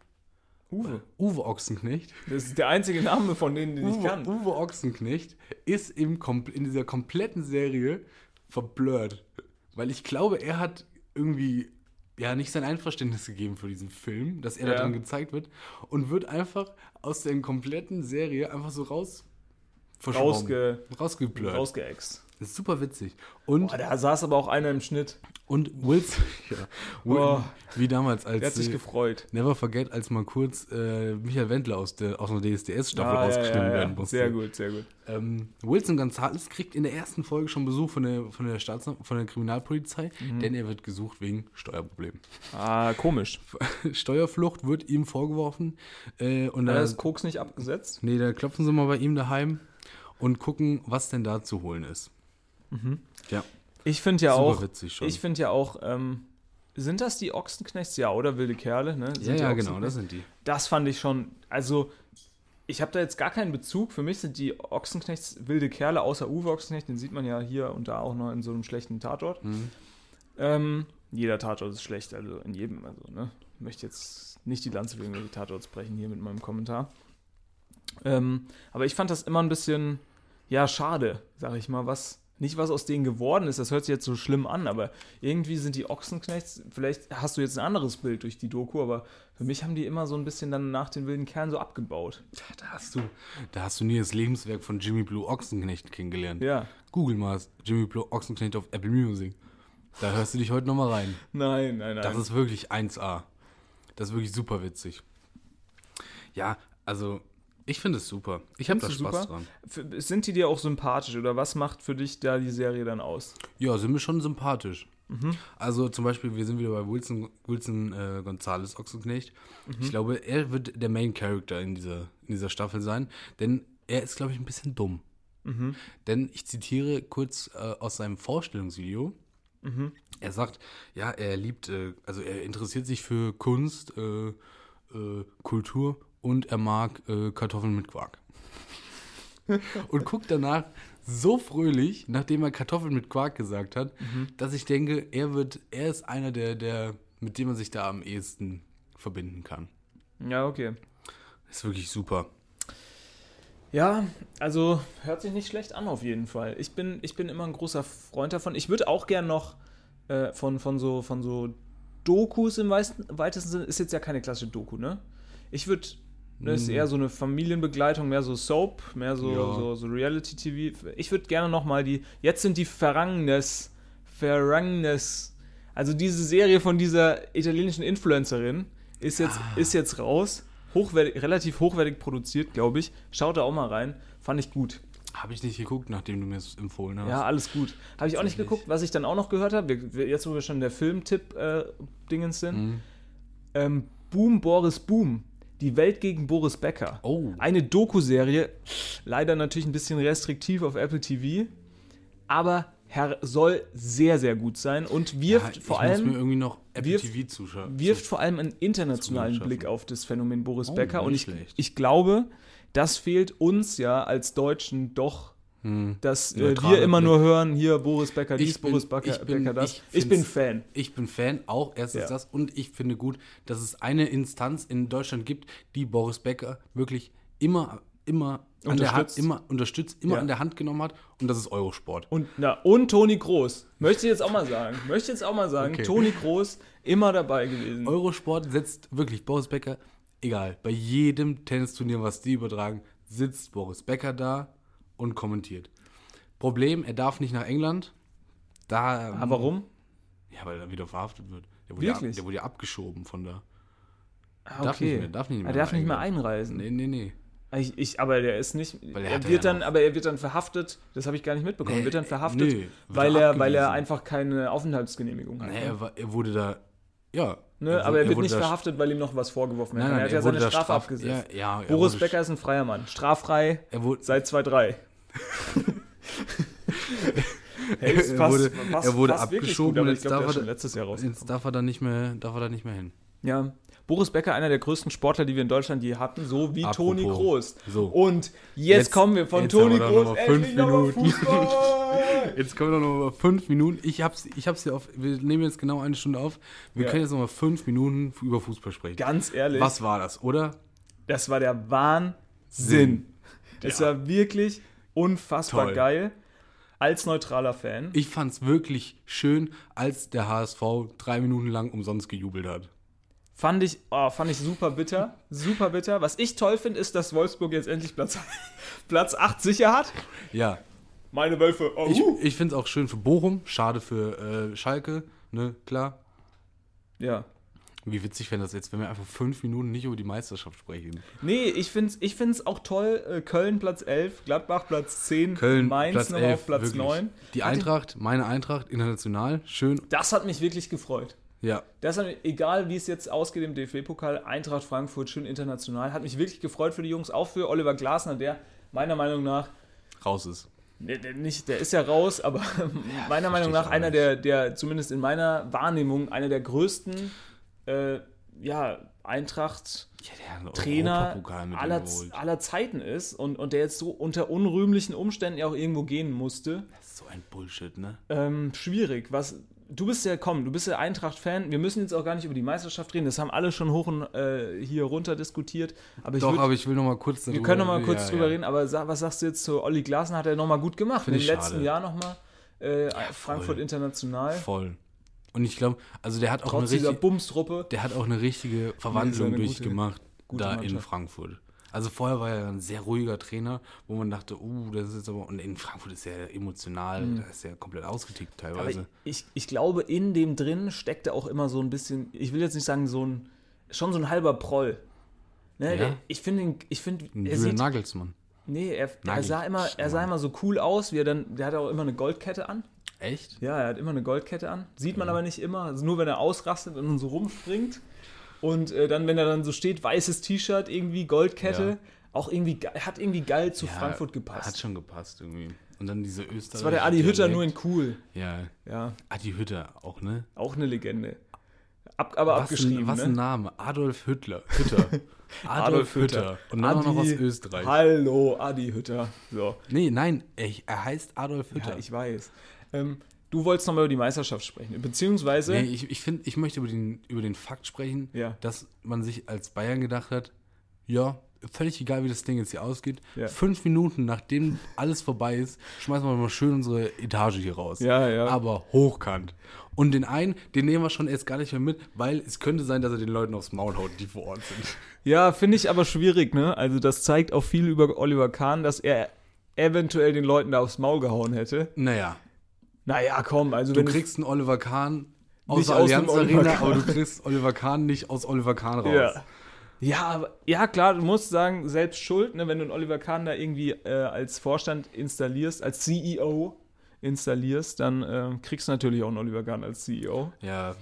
Uwe. Uwe Ochsenknecht. Das ist der einzige Name von denen, den ich Uwe, kann. Uwe Ochsenknecht ist im, in dieser kompletten Serie verblurrt. Weil ich glaube, er hat irgendwie ja nicht sein Einverständnis gegeben für diesen Film, dass er Ja. da drin gezeigt wird und wird einfach aus der kompletten Serie einfach so raus verschwommen. Rausge, rausgeblurrt. rausgeext. Das ist super witzig. Und, Boah, da saß aber auch einer im Schnitt. und Wilson, ja, Will, Oh. wie damals als Der hat sich gefreut. Never Forget, als mal kurz äh, Michael Wendler aus, der, aus einer DSDS-Staffel Ah, ja, rausgeschnitten ja, ja. werden musste. Sehr gut, sehr gut. Ähm, Wilson Gonzalez kriegt in der ersten Folge schon Besuch von der, von der, Staats von der Kriminalpolizei, Mhm. denn er wird gesucht wegen Steuerproblemen. Ah, komisch. Steuerflucht wird ihm vorgeworfen. Äh, und da, das Koks nicht abgesetzt? nee, da klopfen sie mal bei ihm daheim und gucken, was denn da zu holen ist. Ja, Ich finde ja auch, ich finde ja auch, ähm, sind das die Ochsenknechts? Ja, oder wilde Kerle, ne? Sind ja, ja, genau, das sind die. Das fand ich schon, also ich habe da jetzt gar keinen Bezug. Für mich sind die Ochsenknechts wilde Kerle, außer Uwe Ochsenknecht, den sieht man ja hier und da auch noch in so einem schlechten Tatort. Mhm. Ähm, jeder Tatort ist schlecht, also in jedem, also, ne? Ich möchte jetzt nicht die Lanze für irgendwelche Tatorts brechen hier mit meinem Kommentar. Ähm, aber ich fand das immer ein bisschen, ja, schade, sag ich mal, was, nicht was aus denen geworden ist, das hört sich jetzt so schlimm an, aber irgendwie sind die Ochsenknechts, vielleicht hast du jetzt ein anderes Bild durch die Doku, aber für mich haben die immer so ein bisschen dann nach den wilden Kerlen so abgebaut. Da hast du, da hast du nie das Lebenswerk von Jimmy Blue Ochsenknecht kennengelernt. Ja. Google mal Jimmy Blue Ochsenknecht auf Apple Music. Da hörst du dich heute nochmal rein. Nein, nein, nein. Das ist wirklich 1A. Das ist wirklich super witzig. Ja, also ich finde es super. Ich habe da Spaß super? dran. Sind die dir auch sympathisch oder was macht für dich da die Serie dann aus? Ja, sind mir schon sympathisch. Mhm. Also zum Beispiel, wir sind wieder bei Wilson, Wilson äh, Gonzales Ochsenknecht. Mhm. Ich glaube, er wird der Main Character in dieser, in dieser Staffel sein, denn er ist, glaube ich, ein bisschen dumm. Mhm. Denn ich zitiere kurz äh, aus seinem Vorstellungsvideo. Mhm. Er sagt, ja, er liebt, äh, also er interessiert sich für Kunst, äh, äh, Kultur und er mag äh, Kartoffeln mit Quark. und guckt danach so fröhlich, nachdem er Kartoffeln mit Quark gesagt hat, Mhm. dass ich denke, er wird, er ist einer der, der, mit dem man sich da am ehesten verbinden kann. Ja, okay. Ist wirklich super. Ja, also hört sich nicht schlecht an auf jeden Fall. Ich bin, ich bin immer ein großer Freund davon. Ich würde auch gern noch äh, von, von, so, von so Dokus im weitesten, weitesten Sinne, ist jetzt ja keine klassische Doku, ne? Ich würde, ne, ist eher so eine Familienbegleitung, mehr so Soap, mehr so, Ja. so, so Reality-TV. Ich würde gerne noch mal die, jetzt sind die Ferrangnes, Ferrangnes, also diese Serie von dieser italienischen Influencerin ist jetzt, ist jetzt raus. Hochwertig, relativ hochwertig produziert, glaube ich. Schaut da auch mal rein. Fand ich gut. Habe ich nicht geguckt, nachdem du mir es empfohlen hast. Ja, alles gut. Habe ich auch nicht geguckt. Was ich dann auch noch gehört habe, wir, wir, jetzt wo wir schon in der Filmtipp-Dingens sind, Mhm. ähm, Boom Boris Boom. Die Welt gegen Boris Becker. Oh. Eine Doku-Serie, leider natürlich ein bisschen restriktiv auf Apple TV, aber Herr, soll sehr, sehr gut sein und wirft ja, vor allem wirft- wirft vor allem einen internationalen. Blick auf das Phänomen Boris Oh, Becker. Und ich, schlecht. ich glaube, das fehlt uns ja als Deutschen doch, dass äh, wir immer Blick. nur hören, hier Boris Becker dies, bin- Boris Becker, ich bin- Becker das. ich Ich, bin Fan. Ich bin Fan, auch erstens Ja. das. Und ich finde gut, dass es eine Instanz in Deutschland gibt, die Boris Becker wirklich immer, immer an der Hand, Unterstützt. immer unterstützt, immer Ja. an der Hand genommen hat. Und das ist Eurosport. Und, na, und Toni Groß. Möchte ich jetzt auch mal sagen. Möchte jetzt auch mal sagen, Okay. Toni Groß immer dabei gewesen. Eurosport setzt wirklich Boris Becker, egal, bei jedem Tennisturnier, was die übertragen, sitzt Boris Becker da und kommentiert. Problem, er darf nicht nach England. Da, Ah, warum? Ja, weil er wieder verhaftet wird. Der wurde, ja, Wirklich? der wurde ja abgeschoben von da. Ah, Darf nicht mehr, darf nicht mehr Er darf nicht mehr einreisen. Nee, nee, nee. Ich, ich, aber der ist nicht. Weil er er hat ja wird dann, aber er wird dann verhaftet. Das habe ich gar nicht mitbekommen. Nee, wird dann äh, verhaftet, nee, wird weil er er, weil er einfach keine Aufenthaltsgenehmigung hat. Nee, ne? er, war, er wurde da, ja. Ne? aber er wird nicht verhaftet, weil ihm noch was vorgeworfen wird. Er hat ja seine Strafe straf- abgesetzt. Ja, ja, er Boris Becker ist ein freier Mann. Straffrei Er wurde, seit 2-3. Hey, es Er passt, wurde- passt, er wurde passt abgeschoben gut, und jetzt glaube, der darf er- letztes Jahr jetzt darf er da nicht mehr, darf er da nicht mehr hin. Ja, Boris Becker, einer der größten Sportler, die wir in Deutschland je hatten, so wie Apropos. Toni Kroos. So. Und jetzt, Jetzt- kommen wir von Toni Kroos fünf Minuten. Jetzt kommen wir noch mal fünf Minuten. Ich hab's, ich hab's ja auf, wir nehmen jetzt genau eine Stunde auf. Wir Ja. können jetzt noch mal fünf Minuten über Fußball sprechen. Ganz ehrlich, Was war das, oder? das war der Wahnsinn. Sinn. Es war wirklich unfassbar Toll. geil. Als neutraler Fan. Ich fand's wirklich schön, als der HSV drei Minuten lang umsonst gejubelt hat. Fand ich, oh, fand ich super bitter. Super bitter. Was ich toll finde, ist, dass Wolfsburg jetzt endlich Platz, Platz 8 sicher hat. Ja, Meine Wölfe. Oh, ich, uh. ich find's auch schön für Bochum, schade für äh, Schalke, ne, klar. Ja. Wie witzig wäre das jetzt, wenn wir einfach fünf Minuten nicht über die Meisterschaft sprechen. Nee, ich finde es ich find's auch toll. äh, Köln Platz 11, Gladbach Platz 10, Köln, Mainz Platz noch 11, auf Platz wirklich. 9. Die Eintracht, meine Eintracht, international, schön. Das hat mich wirklich gefreut. Ja, Das hat, egal wie es jetzt ausgeht im DFB-Pokal, Eintracht Frankfurt schön international. Hat mich wirklich gefreut für die Jungs, auch für Oliver Glasner, der meiner Meinung nach raus ist. Der, der, nicht, der ist ja raus, aber meiner Meinung nach einer der, der, zumindest in meiner Wahrnehmung, einer der größten äh, ja, Eintracht Ja, Trainer aller, aller Zeiten ist und, und der jetzt so unter unrühmlichen Umständen ja auch irgendwo gehen musste. Das ist so ein Bullshit, ne? Ähm, schwierig. Was, du bist ja, komm, du bist ja Eintracht-Fan. Wir müssen jetzt auch gar nicht über die Meisterschaft reden. Das haben alle schon hoch und äh, hier runter diskutiert. Aber ich Doch, würd, aber ich will noch mal kurz darüber wir können noch mal kurz ja, drüber ja. reden. Aber sa was sagst du jetzt zu Olli Glasner? Hat er noch mal gut gemacht. Find In den letzten. Jahr noch mal äh, voll. Frankfurt International. Voll. Und ich glaube, also der hat auch Trotz eine dieser richtig, Bumstruppe. der hat auch eine richtige Verwandlung eine durchgemacht gute da in Mannschaft. Frankfurt. Also vorher war er ein sehr ruhiger Trainer, wo man dachte, uh, das ist jetzt aber und in Frankfurt ist er emotional, da ist er komplett ausgetickt Mhm. Aber teilweise. ich, ich glaube, in dem drin steckte auch immer so ein bisschen, ich will jetzt nicht sagen, so ein, schon so ein halber Proll. Ne, Ja. ich finde, ihn- ich finde, er Julian sieht, Nagelsmann. nee, er, er sah immer, er sah immer so cool aus, wie er dann, der hatte auch immer eine Goldkette an. Echt? Ja, er hat immer eine Goldkette an. Sieht man aber nicht immer, also nur wenn er ausrastet und so rumspringt. Und äh, dann, wenn er dann so steht, weißes T-Shirt, irgendwie Goldkette, Ja. auch irgendwie, ge- hat irgendwie geil zu Ja, Frankfurt Hat gepasst. schon gepasst irgendwie. Und dann diese Österreicher. Das war der Adi Hütter nur in cool. Ja, Ja, Adi Hütter auch, ne? auch eine Legende. Ab, aber Was, abgeschrieben. ein, was ne? ein Name. Adolf Hüttler. Hütter. Adolf Hütter. Und dann auch noch aus Adi- Österreich. Hallo, Adi Hütter. So. Nee, nein, er, er heißt Adolf Hütter. Ja, ich weiß. Ähm, du wolltest nochmal über die Meisterschaft sprechen. Beziehungsweise, Nee, ich, ich finde, ich möchte über den, über den Fakt sprechen, Ja. dass man sich als Bayern gedacht hat, ja, völlig egal, wie das Ding jetzt hier ausgeht, Ja. fünf Minuten nachdem alles vorbei ist, schmeißen wir mal schön unsere Etage hier raus. Ja, ja. Aber hochkant. Und den einen, den nehmen wir schon erst gar nicht mehr mit, weil es könnte sein, dass er den Leuten aufs Maul haut, die vor Ort sind. ja, finde ich aber schwierig, ne? Also, das zeigt auch viel über Oliver Kahn, dass er eventuell den Leuten da aufs Maul gehauen hätte. Naja, Naja, komm, also du wenn kriegst einen Oliver Kahn aus Nicht der aus Allianz Oliver Arena, Kahn. aber du kriegst Oliver Kahn nicht aus Oliver Kahn raus. Ja. Ja, ja, klar, du musst sagen, selbst schuld, ne, wenn du einen Oliver Kahn da irgendwie äh, als Vorstand installierst, als CEO installierst, dann äh, kriegst du natürlich auch einen Oliver Kahn als CEO. Ja.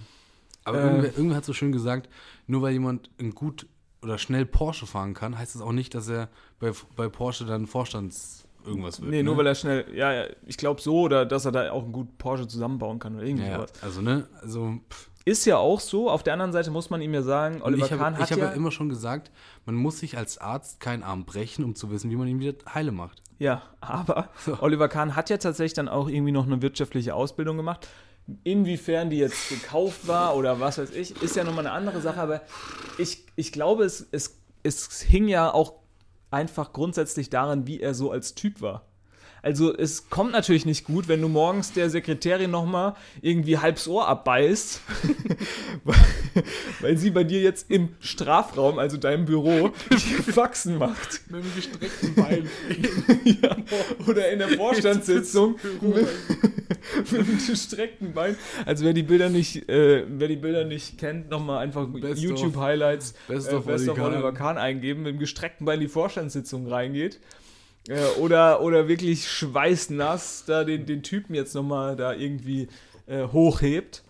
Aber Äh. irgendwer, irgendwer hat so schön gesagt, nur weil jemand ein gut oder schnell Porsche fahren kann, heißt das auch nicht, dass er bei, bei Porsche dann Vorstands irgendwas wird. Nee, ne? nur weil er schnell, ja, ich glaube so, oder dass er da auch einen guten Porsche zusammenbauen kann oder irgendwie ja, sowas. also ne, also pff. Ist ja auch so, auf der anderen Seite muss man ihm ja sagen, Oliver ich habe Kahn ich hat habe ja, ja immer schon gesagt, man muss sich als Arzt keinen Arm brechen, um zu wissen, wie man ihn wieder heile macht. ja, aber Oliver Kahn hat ja tatsächlich dann auch irgendwie noch eine wirtschaftliche Ausbildung gemacht. Inwiefern die jetzt gekauft war oder was weiß ich, ist ja nochmal eine andere Sache, aber ich, ich glaube, es, es, es hing ja auch einfach grundsätzlich daran, wie er so als Typ war. Also es kommt natürlich nicht gut, wenn du morgens der Sekretärin nochmal irgendwie halbs Ohr abbeißt, weil, weil sie bei dir jetzt im Strafraum, also deinem Büro, die Faxen macht. Mit dem gestreckten Bein. ja. Oder in der Vorstandssitzung mit, mit dem gestreckten Bein. Also wer die Bilder nicht, äh, wer die Bilder nicht kennt, nochmal einfach Best YouTube of- Highlights Best äh, of Best of Oliver. Kahn eingeben, mit dem gestreckten Bein in die Vorstandssitzung reingeht. Äh, oder, oder wirklich schweißnass da den, den Typen jetzt nochmal da irgendwie äh, hochhebt.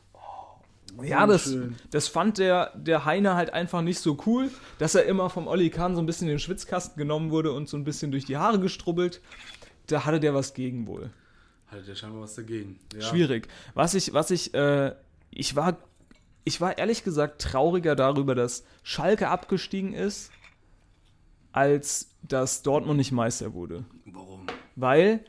Ja, das, das fand der, der Heiner halt einfach nicht so cool, dass er immer vom Olli Kahn so ein bisschen in den Schwitzkasten genommen wurde und so ein bisschen durch die Haare gestrubbelt. Da hatte der was gegen wohl. Hat der scheinbar was dagegen. Ja. Schwierig. Was ich, was ich, äh, ich war, ich war ehrlich gesagt trauriger darüber, dass Schalke abgestiegen ist, als dass Dortmund nicht Meister wurde. Warum? Weil,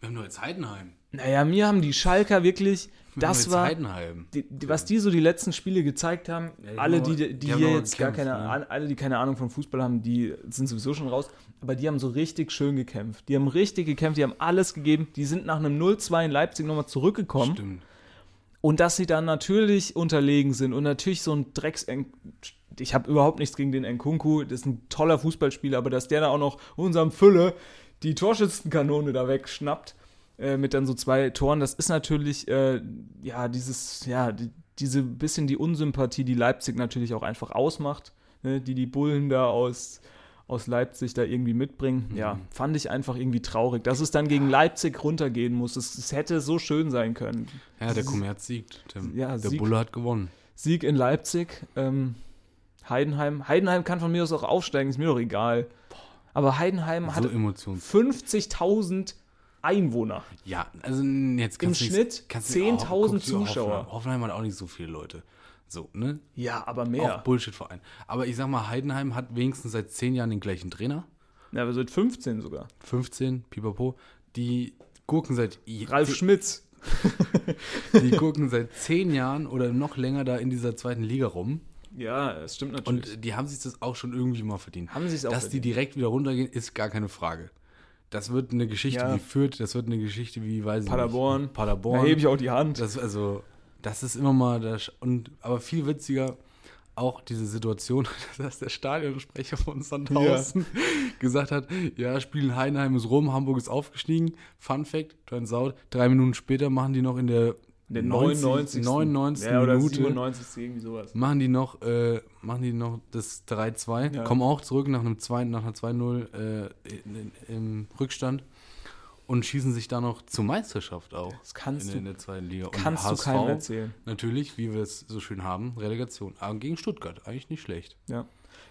Wir haben doch jetzt Heidenheim. naja, mir haben die Schalker wirklich, Wir das war, Heidenheim. die, die, was die so die letzten Spiele gezeigt haben, Ja, die alle, die, die, die hier jetzt gar keine, ne? Alle, die keine Ahnung von Fußball haben, die sind sowieso schon raus, aber die haben so richtig schön gekämpft. Die haben richtig gekämpft, die haben alles gegeben, die sind nach einem 0-2 in Leipzig nochmal zurückgekommen. Stimmt. Und dass sie dann natürlich unterlegen sind und natürlich so ein Drecks. Ich habe überhaupt nichts gegen den Nkunku, das ist ein toller Fußballspieler, aber dass der da auch noch unserem Fülle die Torschützenkanone da wegschnappt, äh, mit dann so zwei Toren, das ist natürlich, äh, ja, dieses, ja, die, diese bisschen die Unsympathie, die Leipzig natürlich auch einfach ausmacht, ne, die die Bullen da aus, aus Leipzig da irgendwie mitbringen. Ja, fand ich einfach irgendwie traurig, dass es dann gegen Leipzig runtergehen muss. Es, es hätte so schön sein können. Ja, der Kommerz siegt, Tim. Ja, der Sieg. Bulle hat gewonnen. Sieg in Leipzig. Ähm, Heidenheim. Heidenheim kann von mir aus auch aufsteigen, ist mir doch egal. Aber Heidenheim hat So emotions. 50.000 Einwohner. Ja, also jetzt kannst Im du Schnitt kannst du- 10.000 oh, guck dir Zuschauer. Hoffenheim, Hoffenheim hat auch nicht so viele Leute. So, ne? Ja, aber Auch mehr. Bullshit-Verein. Aber ich sag mal, Heidenheim hat wenigstens seit zehn Jahren den gleichen Trainer. Ja, aber seit 15 sogar. 15, pipapo. Die gucken seit Ralf Schmitz. die gucken seit zehn Jahren oder noch länger da in dieser zweiten Liga rum. Ja, das stimmt natürlich. Und die haben sich das auch schon irgendwie mal verdient. Haben sie's auch Dass verdient. die direkt wieder runtergehen, ist gar keine Frage. Das wird eine Geschichte Ja. wie Fürth, das wird eine Geschichte wie, weiß ich Paderborn. nicht. Paderborn. da hebe ich auch die Hand. Das, also, das ist immer mal das. Und, aber viel witziger auch diese Situation, dass der Stadionsprecher von Sandhausen gesagt hat: Ja, spielen Heidenheim ist rum, Hamburg ist aufgestiegen. Fun Fact: Turns out, drei Minuten später machen die noch in der, der 90 99. 99. ja, oder Minute. 97. irgendwie sowas. Machen die noch, äh, machen die noch das 3-2, Ja. kommen auch zurück nach einem 2, nach einer 2-0 äh, im Rückstand und schießen sich da noch zur Meisterschaft auch. Das kannst in, du- in der zweiten Liga. Und Kannst du HSV, keinem erzählen. Natürlich, wie wir es so schön haben, Relegation. Aber gegen Stuttgart, eigentlich nicht schlecht. Ja.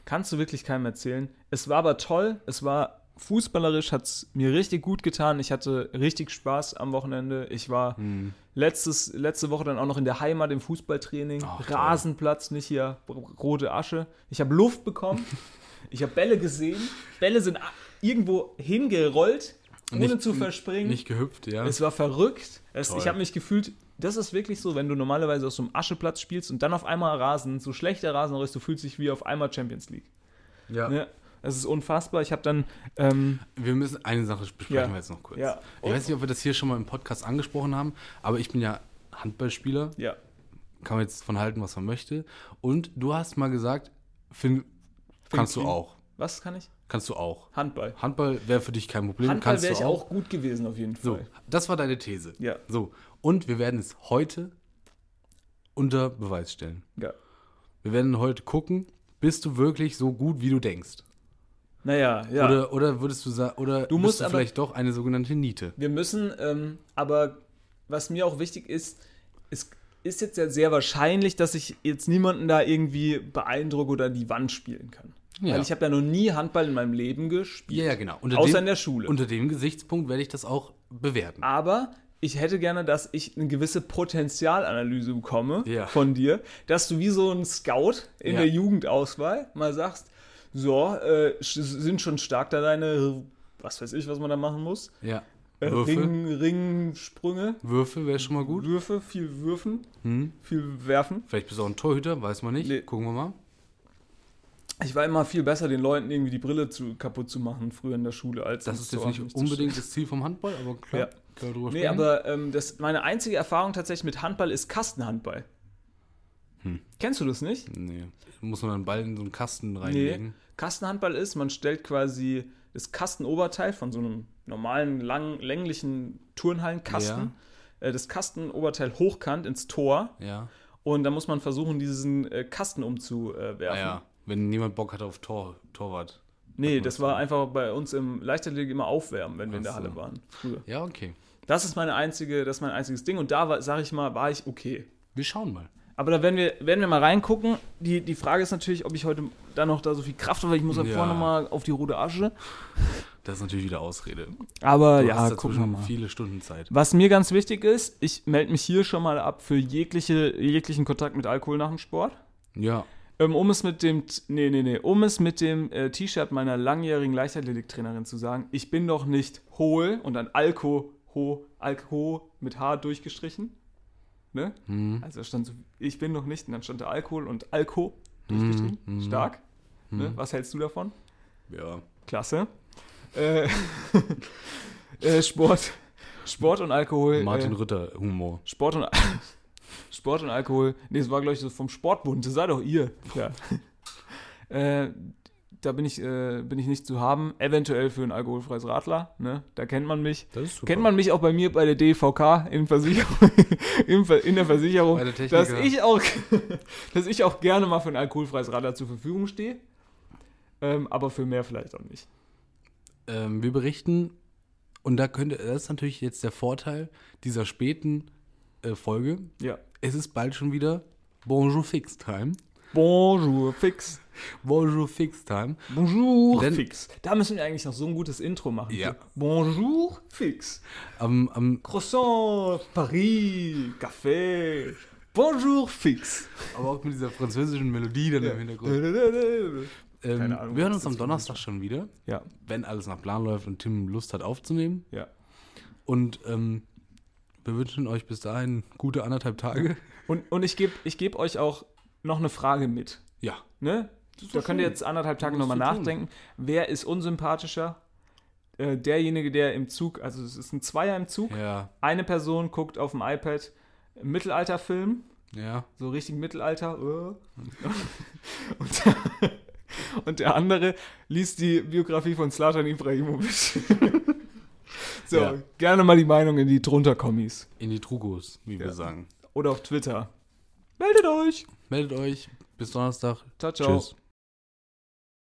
Kannst du wirklich keinem erzählen. Es war aber toll. Es war fußballerisch, hat es mir richtig gut getan. Ich hatte richtig Spaß am Wochenende. Ich war Hm. letztes, letzte Woche dann auch noch in der Heimat im Fußballtraining. Ach, toll. Rasenplatz, nicht hier rote Asche. Ich habe Luft bekommen. ich habe Bälle gesehen. Bälle sind irgendwo hingerollt, ohne Nicht- zu verspringen. Nicht gehüpft, ja. Es war verrückt. Es, ich habe mich gefühlt, das ist wirklich so, wenn du normalerweise aus so einem Ascheplatz spielst und dann auf einmal Rasen, so schlecht der Rasen ist, du fühlst dich wie auf einmal Champions League. ja. Ja, es ist unfassbar. Ich habe dann, ähm, Wir müssen eine Sache besprechen Ja. wir jetzt noch kurz. Ja. Ich weiß nicht, ob wir das hier schon mal im Podcast angesprochen haben, aber ich bin ja Handballspieler. ja, Kann man jetzt von halten, was man möchte. Und du hast mal gesagt, Finn, kannst du Finn- auch. was kann ich? Kannst du auch. Handball. Handball wäre für dich kein Problem. Handball wäre ich auch gut gewesen auf jeden So, Fall. das war deine These. Ja. So, und wir werden es heute unter Beweis stellen. Ja. Wir werden heute gucken, bist du wirklich so gut, wie du denkst? Naja, ja. Oder, oder würdest du sagen, oder Du musst du vielleicht doch eine sogenannte Niete? Wir müssen, ähm, aber was mir auch wichtig ist, es ist jetzt ja sehr wahrscheinlich, dass ich jetzt niemanden da irgendwie beeindrucke oder die Wand spielen kann. Ja. Weil ich habe ja noch nie Handball in meinem Leben gespielt. Ja, ja, genau. Unter Außer dem, in der Schule. Unter dem Gesichtspunkt werde ich das auch bewerten. Aber ich hätte gerne, dass ich eine gewisse Potenzialanalyse bekomme Ja. von dir, dass du wie so ein Scout in Ja. der Jugendauswahl mal sagst, so, äh, sind schon stark da deine, was weiß ich, was man da machen muss. Ja. Äh, Würfe, Ring, Ringsprünge, Würfe wäre schon mal gut. Würfe, viel Würfen, Hm. viel Werfen. Vielleicht bist du auch ein Torhüter, weiß man nicht. Nee. Gucken wir mal. Ich war immer viel besser, den Leuten irgendwie die Brille zu, kaputt zu machen, früher in der Schule, als Das ist jetzt nicht unbedingt das Ziel vom Handball, aber klar. Ja. Wir drüber Nee, sprechen. aber ähm, das, meine einzige Erfahrung tatsächlich mit Handball ist Kastenhandball. Hm. Kennst du das nicht? Nee. Muss man einen Ball in so einen Kasten reinlegen? Kastenhandball ist, man stellt quasi das Kastenoberteil von so einem normalen, lang, länglichen Turnhallenkasten, äh, das Kastenoberteil hochkant ins Tor Ja. und dann muss man versuchen, diesen äh, Kasten umzuwerfen. Ah, ja. Wenn niemand Bock hat auf Tor, Torwart. Nee, das war einfach bei uns im Leichtathletik immer aufwärmen, wenn wir in der. Halle waren. Früher. Ja, okay. Das ist meine einzige, das ist mein einziges Ding und da war, sag ich mal, war ich okay. Wir schauen mal. Aber da werden wir, werden wir mal reingucken. Die, die Frage ist natürlich, ob ich heute da noch da so viel Kraft habe, weil ich muss ja Ja. vorne mal auf die rote Asche. Das ist natürlich wieder Ausrede. Aber Du ja, gucken wir mal. viele Stunden Zeit. Was mir ganz wichtig ist, ich melde mich hier schon mal ab für jegliche, jeglichen Kontakt mit Alkohol nach dem Sport. Ja. Ähm, um es mit dem, nee, nee, nee, um es mit dem äh, T-Shirt meiner langjährigen Leichtathletiktrainerin zu sagen, ich bin doch nicht hohl und dann Alko, ho, Alko mit H durchgestrichen. Ne? Hm. Also stand so, ich bin noch nicht, und dann stand da Alkohol und Alko durchgestrichen. Mhm, mhm. Stark. Ne? Was hältst du davon? Ja. Klasse. Äh, äh, Sport, Sport und Alkohol. Martin äh, Rütter Humor. Sport und Sport und Alkohol. Nee, es war, glaube ich, so vom Sportbund. Das sei doch ihr. Ja. äh, da bin ich, äh, bin ich nicht zu haben. Eventuell für ein alkoholfreies Radler. Ne? Da kennt man mich. Das. Kennt man mich auch bei mir bei der DVK in, Versicherung, in, der Versicherung, der dass ich, auch, dass ich auch gerne mal für ein alkoholfreies Radler zur Verfügung stehe. Ähm, aber für mehr vielleicht auch nicht. ähm, wir berichten, und da könnte, das ist natürlich jetzt der Vorteil dieser späten äh, Folge. Ja. Es ist bald schon wieder Bonjour Fix Time. Bonjour, fix. Bonjour Fix Time. Bonjour, Denn- fix. Da müssen wir eigentlich noch so ein gutes Intro machen. Ja. Bonjour, fix. Am, am, Croissant, Paris, Café. Bonjour, fix. aber auch mit dieser französischen Melodie dann im Hintergrund. Ähm, Keine Ahnung, wir hören uns am Donnerstag schon wieder, Ja, wenn alles nach Plan läuft und Tim Lust hat aufzunehmen. ja. Und ähm, wir wünschen euch bis dahin gute anderthalb Tage. Und, und ich gebe ich geb euch auch noch eine Frage mit. Ja. Ne? Da könnt ihr schön. jetzt anderthalb Tage nochmal zu tun. nachdenken. Wer ist unsympathischer? Äh, derjenige, der im Zug, also es ist ein Zweier im Zug. Ja, Eine Person guckt auf dem iPad Mittelalterfilm, ja. so richtig Mittelalter. äh. Und, der, und der andere liest die Biografie von Slatan Ibrahimovic. so, Ja. gerne mal die Meinung in die drunter Kommis. In die Trugos, wie wir Ja. sagen. Oder auf Twitter. Meldet euch. Meldet euch. Bis Donnerstag. Ciao, ciao. Tschüss.